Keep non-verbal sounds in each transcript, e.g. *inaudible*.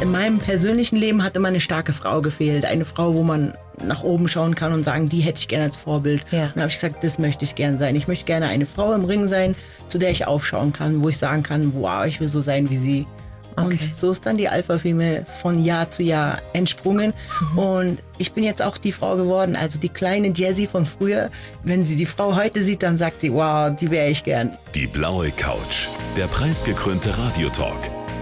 In meinem persönlichen Leben hat immer eine starke Frau gefehlt. Eine Frau, wo man nach oben schauen kann und sagen, die hätte ich gerne als Vorbild. Ja. Und dann habe ich gesagt, das möchte ich gerne sein. Ich möchte gerne eine Frau im Ring sein, zu der ich aufschauen kann, wo ich sagen kann, wow, ich will so sein wie sie. Okay. Und so ist dann die Alpha Female von Jahr zu Jahr entsprungen. Und ich bin jetzt auch die Frau geworden, also die kleine Jessie von früher. Wenn sie die Frau heute sieht, dann sagt sie, wow, die wäre ich gern. Die blaue Couch. Der preisgekrönte Radiotalk.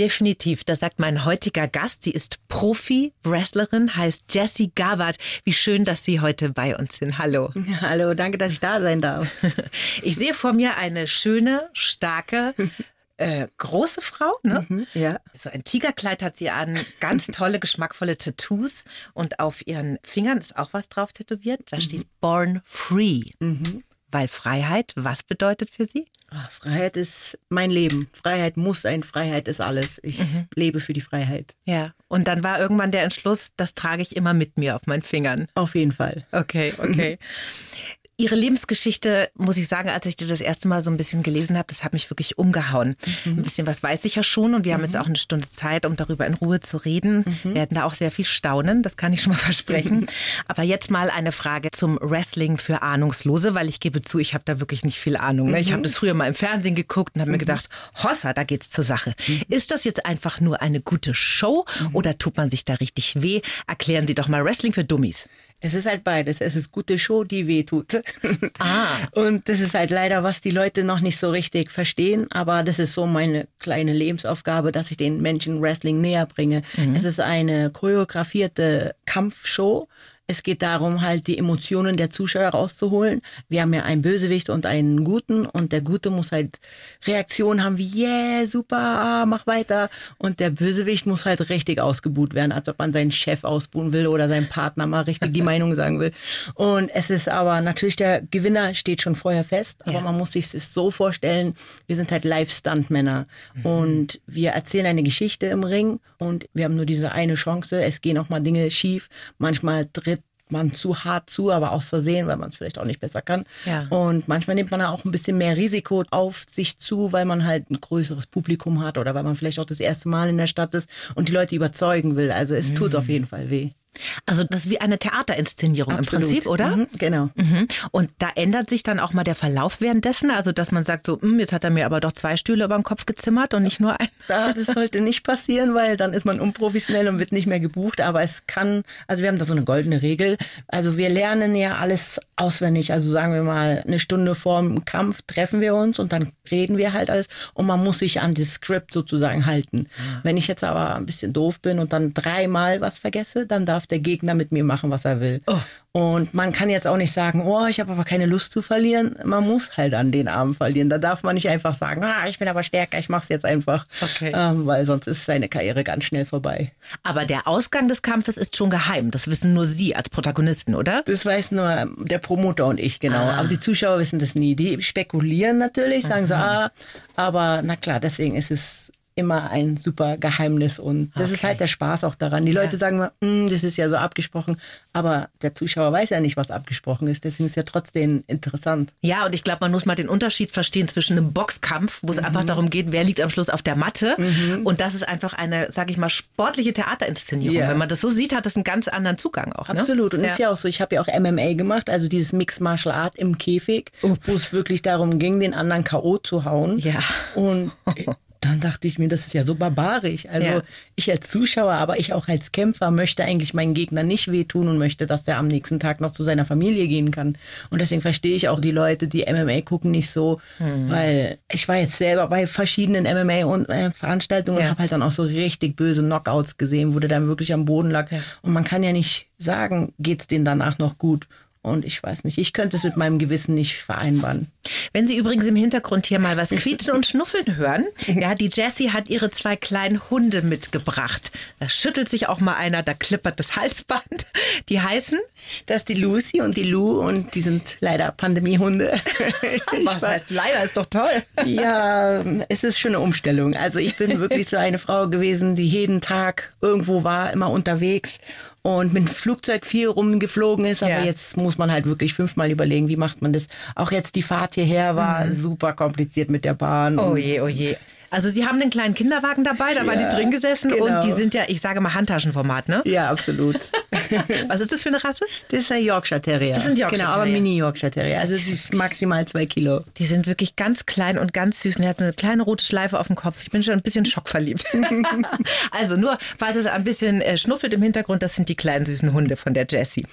Definitiv, das sagt mein heutiger Gast. Sie ist Profi-Wrestlerin, heißt Jessie Gavard. Wie schön, dass Sie heute bei uns sind. Hallo. Hallo, danke, dass ich da sein darf. *laughs* Ich sehe vor mir eine schöne, starke, äh, große Frau. Ne? Ja. So ein Tigerkleid hat sie an, ganz *laughs* tolle, geschmackvolle Tattoos und auf ihren Fingern ist auch was drauf tätowiert. Da steht Born Free. Weil Freiheit, was bedeutet für Sie? Ah, Freiheit ist mein Leben. Freiheit muss sein, Freiheit ist alles. Ich lebe für die Freiheit. Ja. Und dann war irgendwann der Entschluss, das trage ich immer mit mir auf meinen Fingern. Auf jeden Fall. Okay, okay. *laughs* Ihre Lebensgeschichte, muss ich sagen, als ich die das erste Mal so ein bisschen gelesen habe, das hat mich wirklich umgehauen. Ein bisschen was weiß ich ja schon und wir haben jetzt auch eine Stunde Zeit, um darüber in Ruhe zu reden. Wir werden da auch sehr viel staunen, das kann ich schon mal *laughs* versprechen. Aber jetzt mal eine Frage zum Wrestling für Ahnungslose, weil ich gebe zu, ich habe da wirklich nicht viel Ahnung. Ne? Ich habe das früher mal im Fernsehen geguckt und habe mir gedacht, Hossa, da geht's zur Sache. Ist das jetzt einfach nur eine gute Show oder tut man sich da richtig weh? Erklären Sie doch mal Wrestling für Dummies. Es ist halt beides. Es ist gute Show, die weh tut. Ah. *laughs* Und das ist halt leider, was die Leute noch nicht so richtig verstehen. Aber das ist so meine kleine Lebensaufgabe, dass ich den Menschen Wrestling näher bringe. Es ist eine choreografierte Kampfshow. Es geht darum, halt die Emotionen der Zuschauer rauszuholen. Wir haben ja einen Bösewicht und einen Guten und der Gute muss halt Reaktionen haben wie, yeah, super, ah, mach weiter. Und der Bösewicht muss halt richtig ausgebuht werden, als ob man seinen Chef ausbuhen will oder seinen Partner mal richtig die *laughs* Meinung sagen will. Und es ist aber natürlich, der Gewinner steht schon vorher fest, aber Ja. man muss sich es so vorstellen, wir sind halt Live-Stuntmänner und wir erzählen eine Geschichte im Ring und wir haben nur diese eine Chance. Es gehen auch mal Dinge schief. Manchmal tritt man zu hart zu, aber aus Versehen, weil man es vielleicht auch nicht besser kann. Ja. Und manchmal nimmt man auch ein bisschen mehr Risiko auf sich zu, weil man halt ein größeres Publikum hat oder weil man vielleicht auch das erste Mal in der Stadt ist und die Leute überzeugen will. Also es tut auf jeden Fall weh. Also das ist wie eine Theaterinszenierung Absolut. im Prinzip, oder? Mhm, genau. Mhm. Und da ändert sich dann auch mal der Verlauf währenddessen, also dass man sagt so, "Hm, jetzt hat er mir aber doch zwei Stühle über den Kopf gezimmert und nicht nur ein. Da, das sollte nicht passieren, weil dann ist man unprofessionell und wird nicht mehr gebucht. Aber es kann, also wir haben da so eine goldene Regel. Also wir lernen ja alles auswendig. Also sagen wir mal, eine Stunde vor dem Kampf treffen wir uns und dann reden wir halt alles. Und man muss sich an das Skript sozusagen halten. Wenn ich jetzt aber ein bisschen doof bin und dann dreimal was vergesse, dann darf der Gegner mit mir machen, was er will. Und man kann jetzt auch nicht sagen, oh, ich habe aber keine Lust zu verlieren. Man muss halt an den Arm verlieren. Da darf man nicht einfach sagen, ah, ich bin aber stärker, ich mach's jetzt einfach. Okay. Ähm, weil sonst ist seine Karriere ganz schnell vorbei. Aber der Ausgang des Kampfes ist schon geheim. Das wissen nur Sie als Protagonisten, oder? Das weiß nur der Promoter und ich, genau. Aber die Zuschauer wissen das nie. Die spekulieren natürlich, sagen so, ah, aber na klar, deswegen ist es immer ein super Geheimnis und das ist Okay. halt der Spaß auch daran. Die Leute sagen mal, "Mm, das ist ja so abgesprochen, aber der Zuschauer weiß ja nicht, was abgesprochen ist. Deswegen ist ja trotzdem interessant. Ja, und ich glaube, man muss mal den Unterschied verstehen zwischen einem Boxkampf, wo es einfach darum geht, wer liegt am Schluss auf der Matte. Und das ist einfach eine, sag ich mal, sportliche Theaterinszenierung. Ja. Wenn man das so sieht, hat das einen ganz anderen Zugang auch. Ne? Absolut. Und ja. ist ja auch so, ich habe ja auch MMA gemacht, also dieses Mixed Martial Art im Käfig, wo es wirklich darum ging, den anderen K.O. zu hauen. Ja. Und *laughs* dann dachte ich mir, das ist ja so barbarisch. Also Ja. ich als Zuschauer, aber ich auch als Kämpfer möchte eigentlich meinen Gegner nicht wehtun und möchte, dass der am nächsten Tag noch zu seiner Familie gehen kann. Und deswegen verstehe ich auch die Leute, die MMA gucken, nicht so, Hm. weil ich war jetzt selber bei verschiedenen MMA und äh, Ja. und habe halt dann auch so richtig böse Knockouts gesehen, wo der dann wirklich am Boden lag. Und man kann ja nicht sagen, geht's denen danach noch gut. Und ich weiß nicht, ich könnte es mit meinem Gewissen nicht vereinbaren. Wenn Sie übrigens im Hintergrund hier mal was quietschen und schnuffeln hören, ja, die Jessie hat ihre zwei kleinen Hunde mitgebracht. Da schüttelt sich auch mal einer, da klippert das Halsband. Die heißen? Das ist die Lucy und die Lou und die sind leider Pandemiehunde. *laughs* was heißt leider? Ist doch toll. Ja, es ist schon eine Umstellung. Also ich bin wirklich so eine Frau gewesen, die jeden Tag irgendwo war, immer unterwegs und mit dem Flugzeug viel rumgeflogen ist. Aber ja. jetzt muss man halt wirklich fünfmal überlegen, wie macht man das. Auch jetzt die Fahrt hierher war mhm. super kompliziert mit der Bahn. Oh je, oh je. Also Sie haben einen kleinen Kinderwagen dabei, da ja, waren die drin gesessen genau. und die sind ja, ich sage mal, Handtaschenformat, ne? Ja, absolut. *laughs* Was ist das für eine Rasse? Das ist ein Yorkshire Terrier. Das sind Yorkshire Genau, aber Mini Yorkshire Terrier. Also es ist maximal zwei Kilo. Die sind wirklich ganz klein und ganz süß und er hat eine kleine rote Schleife auf dem Kopf. Ich bin schon ein bisschen schockverliebt. *laughs* also nur, falls es ein bisschen äh, schnuffelt im Hintergrund, das sind die kleinen süßen Hunde von der Jessie.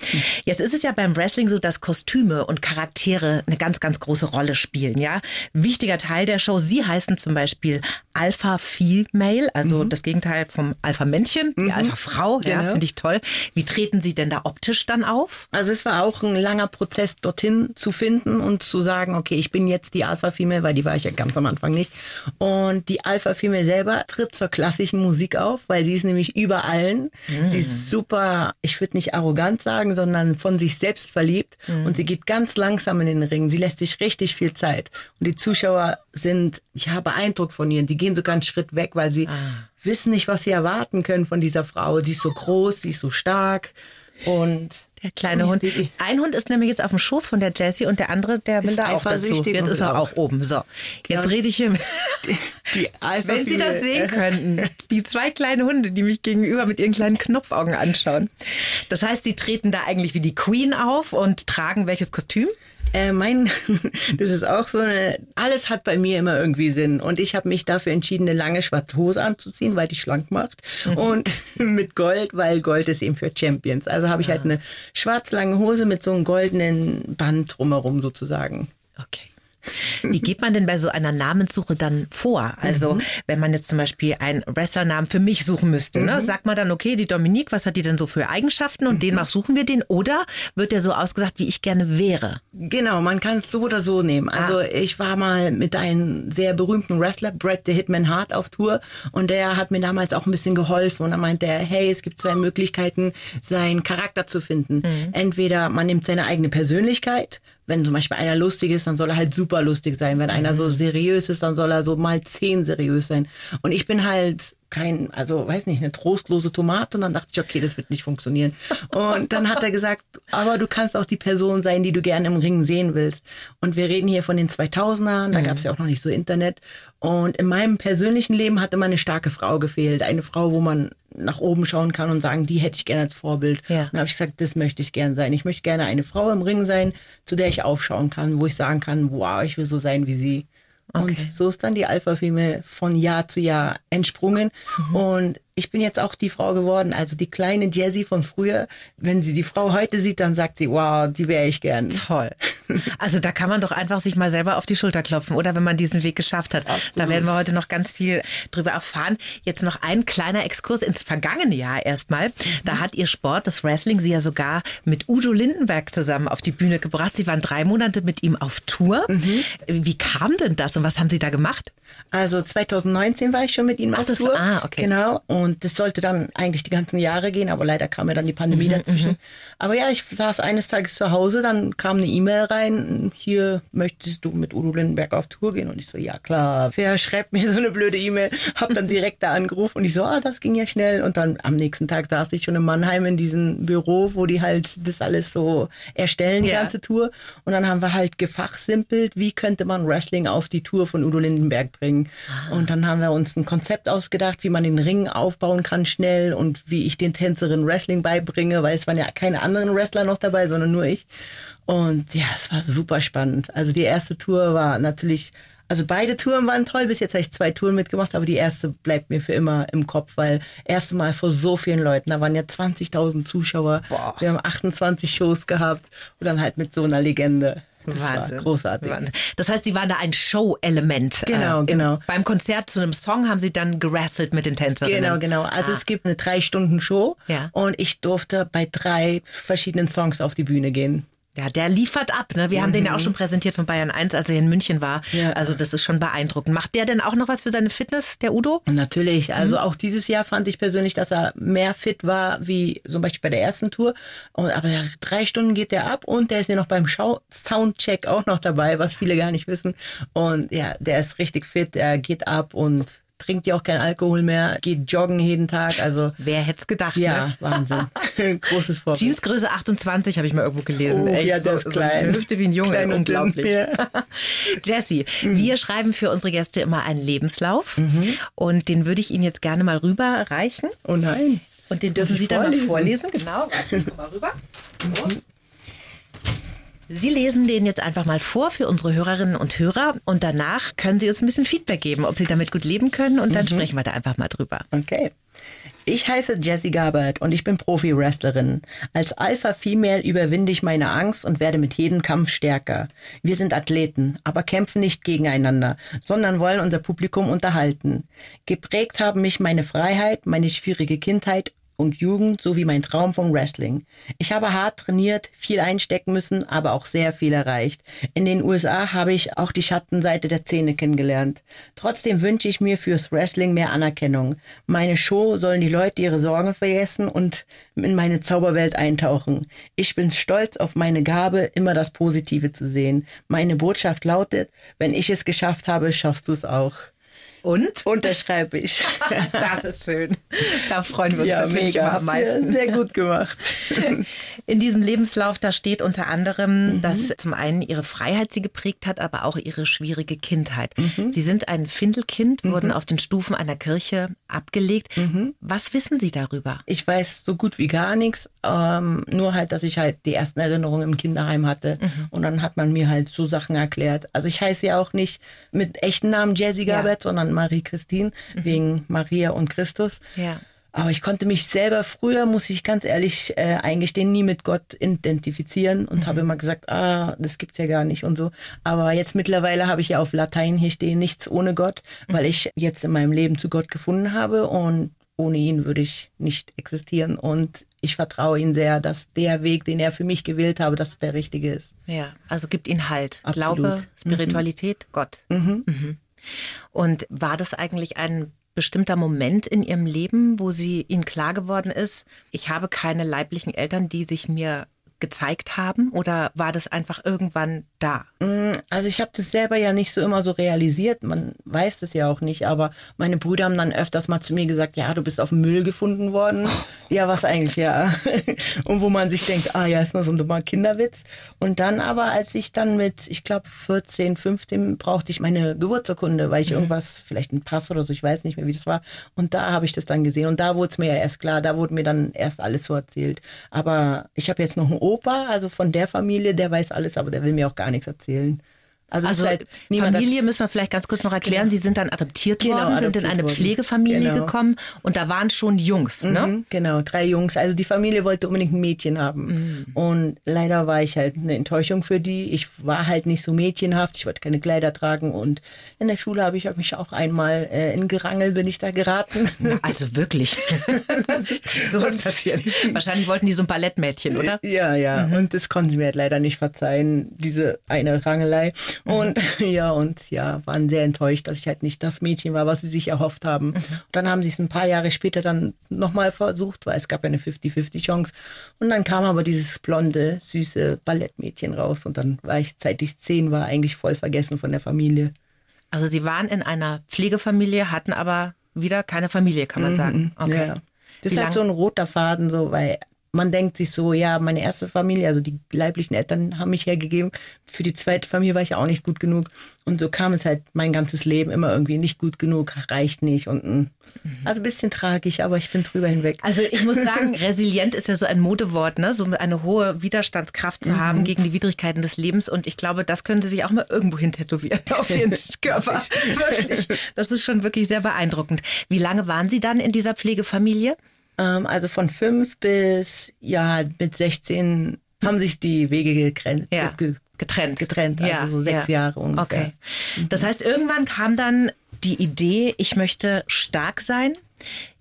Jetzt ist es ja beim Wrestling so, dass Kostüme und Charaktere eine ganz, ganz große Rolle spielen, ja? Wichtiger Teil der Show. Sie heißen zum Beispiel Alpha Female, also mhm. das Gegenteil vom Alpha Männchen, mhm. die Alpha Frau, genau. ja, finde ich toll. Wie treten Sie denn da optisch dann auf? Also es war auch ein langer Prozess, dorthin zu finden und zu sagen, okay, ich bin jetzt die Alpha Female, weil die war ich ja ganz am Anfang nicht. Und die Alpha Female selber tritt zur klassischen Musik auf, weil sie ist nämlich über allen. Mhm. Sie ist super, ich würde nicht arrogant sagen, sondern von sich selbst verliebt mhm. und sie geht ganz langsam in den Ring. Sie lässt sich richtig viel Zeit. Und die Zuschauer sind, ich habe Eindruck von ihr, die gehen sogar einen Schritt weg, weil sie ah. wissen nicht, was sie erwarten können von dieser Frau. Sie ist so groß, sie ist so stark und der kleine Hund. Ein Hund ist nämlich jetzt auf dem Schoß von der Jessie und der andere, der will da auch dazu. Jetzt ist er auch oben. So, jetzt genau. rede ich hier. Die, die Wenn Sie das sehen *laughs* könnten, die zwei kleinen Hunde, die mich gegenüber mit ihren kleinen Knopfaugen anschauen. Das heißt, sie treten da eigentlich wie die Queen auf und tragen welches Kostüm? Äh, mein, *laughs* das ist auch so eine, alles hat bei mir immer irgendwie Sinn. Und ich habe mich dafür entschieden, eine lange schwarze Hose anzuziehen, weil die schlank macht. Mhm. Und *laughs* mit Gold, weil Gold ist eben für Champions. Also habe ich halt ah. halt eine schwarz lange Hose mit so einem goldenen Band drumherum sozusagen. Okay. *laughs* Wie geht man denn bei so einer Namenssuche dann vor? Also, mhm. wenn man jetzt zum Beispiel einen Wrestlernamen für mich suchen müsste, ne? mhm. ne? sagt man dann, okay, die Dominique, was hat die denn so für Eigenschaften und mhm. den suchen wir den? Oder wird der so ausgesagt, wie ich gerne wäre? Genau, man kann es so oder so nehmen. Also, ah. ich war mal mit einem sehr berühmten Wrestler, Brett the Hitman Hart, auf Tour und der hat mir damals auch ein bisschen geholfen und dann meinte er, hey, es gibt zwei Möglichkeiten, seinen Charakter zu finden. Mhm. Entweder man nimmt seine eigene Persönlichkeit wenn zum Beispiel einer lustig ist, dann soll er halt super lustig sein. Wenn einer so mhm. seriös ist, dann soll er so mal zehn seriös sein. Und ich bin halt kein, also weiß nicht, eine trostlose Tomate. Und dann dachte ich, okay, das wird nicht funktionieren. Und dann hat er gesagt, aber du kannst auch die Person sein, die du gerne im Ring sehen willst. Und wir reden hier von den 2000ern, da mhm. gab es ja auch noch nicht so Internet. Und in meinem persönlichen Leben hat immer eine starke Frau gefehlt. Eine Frau, wo man nach oben schauen kann und sagen, die hätte ich gerne als Vorbild. Ja. Und dann habe ich gesagt, das möchte ich gerne sein. Ich möchte gerne eine Frau im Ring sein, zu der ich aufschauen kann, wo ich sagen kann, wow, ich will so sein wie sie. Okay. Und so ist dann die Alpha-Female von Jahr zu Jahr entsprungen. Mhm. Und ich bin jetzt auch die Frau geworden, also die kleine Jessie von früher. Wenn sie die Frau heute sieht, dann sagt sie, wow, die wäre ich gern. Toll. *laughs* Also da kann man doch einfach sich mal selber auf die Schulter klopfen, oder wenn man diesen Weg geschafft hat. Absolut. Da werden wir heute noch ganz viel drüber erfahren. Jetzt noch ein kleiner Exkurs ins vergangene Jahr erstmal. Da mhm. hat ihr Sport, das Wrestling, sie ja sogar mit Udo Lindenberg zusammen auf die Bühne gebracht. Sie waren drei Monate mit ihm auf Tour. Mhm. Wie kam denn das und was haben Sie da gemacht? Also 2019 war ich schon mit ihm Ach, auf das, Tour. Ah, okay. Genau. Und das sollte dann eigentlich die ganzen Jahre gehen, aber leider kam ja dann die Pandemie mhm, dazwischen. Mhm. Aber ja, ich saß eines Tages zu Hause, dann kam eine E-Mail rein, hier möchtest du mit Udo Lindenberg auf Tour gehen? Und ich so, ja klar, wer schreibt mir so eine blöde E-Mail? Hab dann direkt da angerufen und ich so, ah, das ging ja schnell. Und dann am nächsten Tag saß ich schon in Mannheim in diesem Büro, wo die halt das alles so erstellen, die ja. ganze Tour. Und dann haben wir halt gefachsimpelt, wie könnte man Wrestling auf die Tour von Udo Lindenberg bringen. Ah. Und dann haben wir uns ein Konzept ausgedacht, wie man den Ring aufbauen kann schnell und wie ich den Tänzerinnen Wrestling beibringe, weil es waren ja keine anderen Wrestler noch dabei, sondern nur ich. Und ja, es war super spannend. Also die erste Tour war natürlich, also beide Touren waren toll. Bis jetzt habe ich zwei Touren mitgemacht, aber die erste bleibt mir für immer im Kopf, weil erste Mal vor so vielen Leuten, da waren ja 20.000 Zuschauer. Boah. Wir haben 28 Shows gehabt und dann halt mit so einer Legende. Das Wahnsinn. großartig. Wahnsinn. Das heißt, Sie waren da ein Show-Element. Genau, äh, genau. Beim Konzert zu einem Song haben Sie dann gerasselt mit den Tänzerinnen. Genau, genau. Also ah. es gibt eine drei Stunden Show ja. und ich durfte bei drei verschiedenen Songs auf die Bühne gehen. Ja, der liefert ab. Ne? Wir haben den ja auch schon präsentiert von Bayern 1, als er in München war. Ja. Also das ist schon beeindruckend. Macht der denn auch noch was für seine Fitness, der Udo? Natürlich. Also auch dieses Jahr fand ich persönlich, dass er mehr fit war wie zum Beispiel bei der ersten Tour. Und, aber drei Stunden geht der ab und der ist ja noch beim Schau Soundcheck auch noch dabei, was viele gar nicht wissen. Und ja, der ist richtig fit, er geht ab und trinkt ja auch kein Alkohol mehr, geht joggen jeden Tag. Also Wer hätte es gedacht? ja, Ne? Wahnsinn. *laughs* Großes Vorbild. Jeansgröße 28 habe ich mal irgendwo gelesen. Oh, Echt, ja, der ist so, klein. So eine Hüfte wie ein Junge, Klein unglaublich. ja. *laughs* Jessie, wir schreiben für unsere Gäste immer einen Lebenslauf Mhm. und den würde ich Ihnen jetzt gerne mal rüberreichen. Oh nein. Und den dürfen Sie dann vorlesen? mal vorlesen. Genau, Warte, mal rüber. *laughs* So. Sie lesen den jetzt einfach mal vor für unsere Hörerinnen und Hörer und danach können Sie uns ein bisschen Feedback geben, ob Sie damit gut leben können und dann Mhm. sprechen wir da einfach mal drüber. Okay. Ich heiße Jessie Gabert und ich bin Profi-Wrestlerin. Als Alpha-Female überwinde ich meine Angst und werde mit jedem Kampf stärker. Wir sind Athleten, aber kämpfen nicht gegeneinander, sondern wollen unser Publikum unterhalten. Geprägt haben mich meine Freiheit, meine schwierige Kindheit und Jugend sowie mein Traum vom Wrestling. Ich habe hart trainiert, viel einstecken müssen, aber auch sehr viel erreicht. In den USA habe ich auch die Schattenseite der Szene kennengelernt. Trotzdem wünsche ich mir fürs Wrestling mehr Anerkennung. Meine Show sollen die Leute ihre Sorgen vergessen und in meine Zauberwelt eintauchen. Ich bin stolz auf meine Gabe, immer das Positive zu sehen. Meine Botschaft lautet, wenn ich es geschafft habe, schaffst du es auch. Und? Unterschreibe ich. *laughs* Das ist schön. Da freuen wir uns ja, mega. am meisten. ihr sehr gut gemacht. *laughs* In diesem Lebenslauf, da steht unter anderem, Mhm. dass zum einen ihre Freiheit sie geprägt hat, aber auch ihre schwierige Kindheit. Mhm. Sie sind ein Findelkind, wurden auf den Stufen einer Kirche abgelegt. Mhm. Was wissen Sie darüber? Ich weiß so gut wie gar nichts, ähm, nur halt, dass ich halt die ersten Erinnerungen im Kinderheim hatte und dann hat man mir halt so Sachen erklärt. Also ich heiße ja auch nicht mit echten Namen Jessie Ja. Gabert, sondern Marie-Christine wegen Maria und Christus. Ja. Aber ich konnte mich selber früher, muss ich ganz ehrlich äh, eingestehen, nie mit Gott identifizieren und habe immer gesagt, ah, das gibt's ja gar nicht und so. Aber jetzt mittlerweile habe ich ja auf Latein hier stehen, nichts ohne Gott, weil ich jetzt in meinem Leben zu Gott gefunden habe und ohne ihn würde ich nicht existieren und ich vertraue ihm sehr, dass der Weg, den er für mich gewählt habe, dass der richtige ist. Ja, also gibt ihnen Halt. Absolut. Glaube, Spiritualität, Gott. Mhm. Und war das eigentlich ein bestimmter Moment in ihrem Leben, wo sie ihnen klar geworden ist, ich habe keine leiblichen Eltern, die sich mir gezeigt haben? Oder war das einfach irgendwann da? Also ich habe das selber ja nicht so immer so realisiert. Man weiß das ja auch nicht. Aber meine Brüder haben dann öfters mal zu mir gesagt, ja, du bist auf dem Müll gefunden worden. Ja, was eigentlich, ja. *laughs* Und wo man sich denkt, ah ja, ist nur so ein dummer Kinderwitz. Und dann aber, als ich dann mit, ich glaube 14, 15, brauchte ich meine Geburtsurkunde, weil ich irgendwas, vielleicht ein Pass oder so, ich weiß nicht mehr, wie das war. Und da habe ich das dann gesehen. Und da wurde es mir ja erst klar, da wurde mir dann erst alles so erzählt. Aber ich habe jetzt noch einen Opa, also von der Familie, der weiß alles, aber der will mir auch gar nichts erzählen. Also, Also halt Familie müssen wir vielleicht ganz kurz noch erklären. Sie sind dann adoptiert Genau, worden, sind in adoptiert eine worden. Pflegefamilie Genau. gekommen und da waren schon Jungs, ne? Mhm, Genau, drei Jungs. Also die Familie wollte unbedingt ein Mädchen haben. Mhm. Und leider war ich halt eine Enttäuschung für die. Ich war halt nicht so mädchenhaft. Ich wollte keine Kleider tragen. Und in der Schule habe ich mich auch einmal äh, in Gerangel bin ich da geraten. Na, Also wirklich. *laughs* Sowas passiert. Wahrscheinlich wollten die so ein Ballettmädchen, oder? Ja, ja. Und das konnten sie mir halt leider nicht verzeihen, diese eine Rangelei. *laughs* Und ja, und ja, waren sehr enttäuscht, dass ich halt nicht das Mädchen war, was sie sich erhofft haben. Und dann haben sie es ein paar Jahre später dann nochmal versucht, weil es gab ja eine 50-50 Chance. Und dann kam aber dieses blonde, süße Ballettmädchen raus. Und dann war ich, seit ich zehn war, eigentlich voll vergessen von der Familie. Also sie waren in einer Pflegefamilie, hatten aber wieder keine Familie, kann man sagen. Okay. Mhm. Ja. Das Wie ist halt so ein roter Faden, so, weil man denkt sich so, ja, meine erste Familie, also die leiblichen Eltern haben mich hergegeben. Für die zweite Familie war ich auch nicht gut genug. Und so kam es halt mein ganzes Leben immer irgendwie nicht gut genug, reicht nicht. Und mm. also ein bisschen tragisch, aber ich bin drüber hinweg. Also ich muss sagen, *laughs* resilient ist ja so ein Modewort, ne? so eine hohe Widerstandskraft zu Mhm. haben gegen die Widrigkeiten des Lebens. Und ich glaube, das können Sie sich auch mal irgendwo hin tätowieren *laughs* auf Ihren *laughs* Körper. wirklich. Das ist schon wirklich sehr beeindruckend. Wie lange waren Sie dann in dieser Pflegefamilie? Ähm, also von fünf bis, ja, mit 16 haben sich die Wege gegrenzt. Ja. Ge Getrennt. Getrennt, also so sechs Jahre ungefähr. Okay. Das heißt, irgendwann kam dann die Idee, ich möchte stark sein,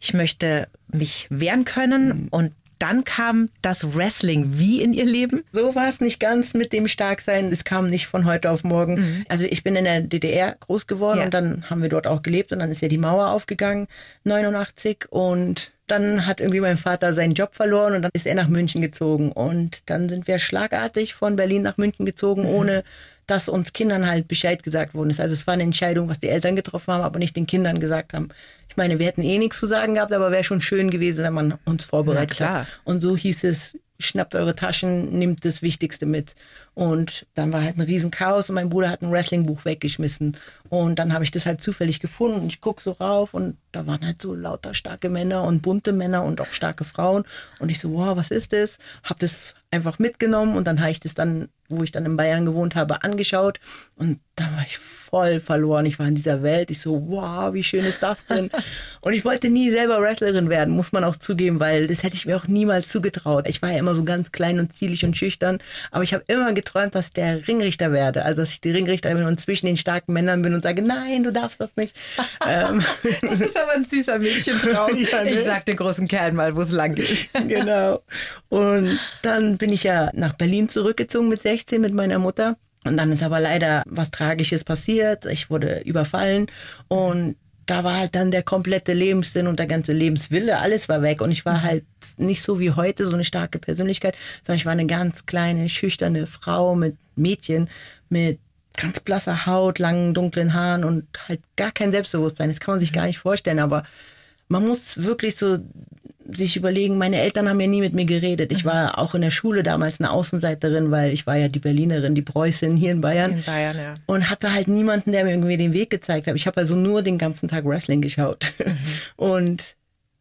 ich möchte mich wehren können Mhm. und dann kam das Wrestling wie in ihr Leben? So war es nicht ganz mit dem Starksein. Es kam nicht von heute auf morgen. Mhm. Also ich bin in der DDR groß geworden ja. und dann haben wir dort auch gelebt und dann ist ja die Mauer aufgegangen, 89 und dann hat irgendwie mein Vater seinen Job verloren und dann ist er nach München gezogen und dann sind wir schlagartig von Berlin nach München gezogen, mhm. ohne dass uns Kindern halt Bescheid gesagt worden ist. Also es war eine Entscheidung, was die Eltern getroffen haben, aber nicht den Kindern gesagt haben. Ich meine, wir hätten eh nichts zu sagen gehabt, aber wäre schon schön gewesen, wenn man uns vorbereitet hat. Und so hieß es, schnappt eure Taschen, nimmt das Wichtigste mit. Und dann war halt ein Riesenchaos und mein Bruder hat ein Wrestling-Buch weggeschmissen. Und dann habe ich das halt zufällig gefunden und ich gucke so rauf und da waren halt so lauter starke Männer und bunte Männer und auch starke Frauen. Und ich so, wow, was ist das? Hab das einfach mitgenommen und dann habe ich das dann, wo ich dann in Bayern gewohnt habe, angeschaut und da war ich voll verloren. Ich war in dieser Welt. Ich so, wow, wie schön ist das denn? *laughs* und ich wollte nie selber Wrestlerin werden, muss man auch zugeben, weil das hätte ich mir auch niemals zugetraut. Ich war ja immer so ganz klein und zielig und schüchtern, aber ich habe immer geträumt, dass ich der Ringrichter werde. Also, dass ich die Ringrichterin bin und zwischen den starken Männern bin und sage, nein, du darfst das nicht. *laughs* ähm, das ist aber ein süßer Mädchentraum. *laughs* ja, ne? Ich sag den großen Kerl mal, wo es lang geht. genau. Und dann bin ich ja nach Berlin zurückgezogen mit 16 mit meiner Mutter. Und dann ist aber leider was Tragisches passiert. Ich wurde überfallen und da war halt dann der komplette Lebenssinn und der ganze Lebenswille, alles war weg. Und ich war halt nicht so wie heute so eine starke Persönlichkeit, sondern ich war eine ganz kleine, schüchterne Frau mit Mädchen, mit ganz blasser Haut, langen, dunklen Haaren und halt gar kein Selbstbewusstsein. Das kann man sich gar nicht vorstellen, aber man muss wirklich so sich überlegen, meine Eltern haben ja nie mit mir geredet. Ich mhm. war auch in der Schule damals eine Außenseiterin, weil ich war ja die Berlinerin, die Preußin hier in Bayern. In Bayern, ja. Und hatte halt niemanden, der mir irgendwie den Weg gezeigt hat. Ich habe also nur den ganzen Tag Wrestling geschaut. Mhm. *laughs* Und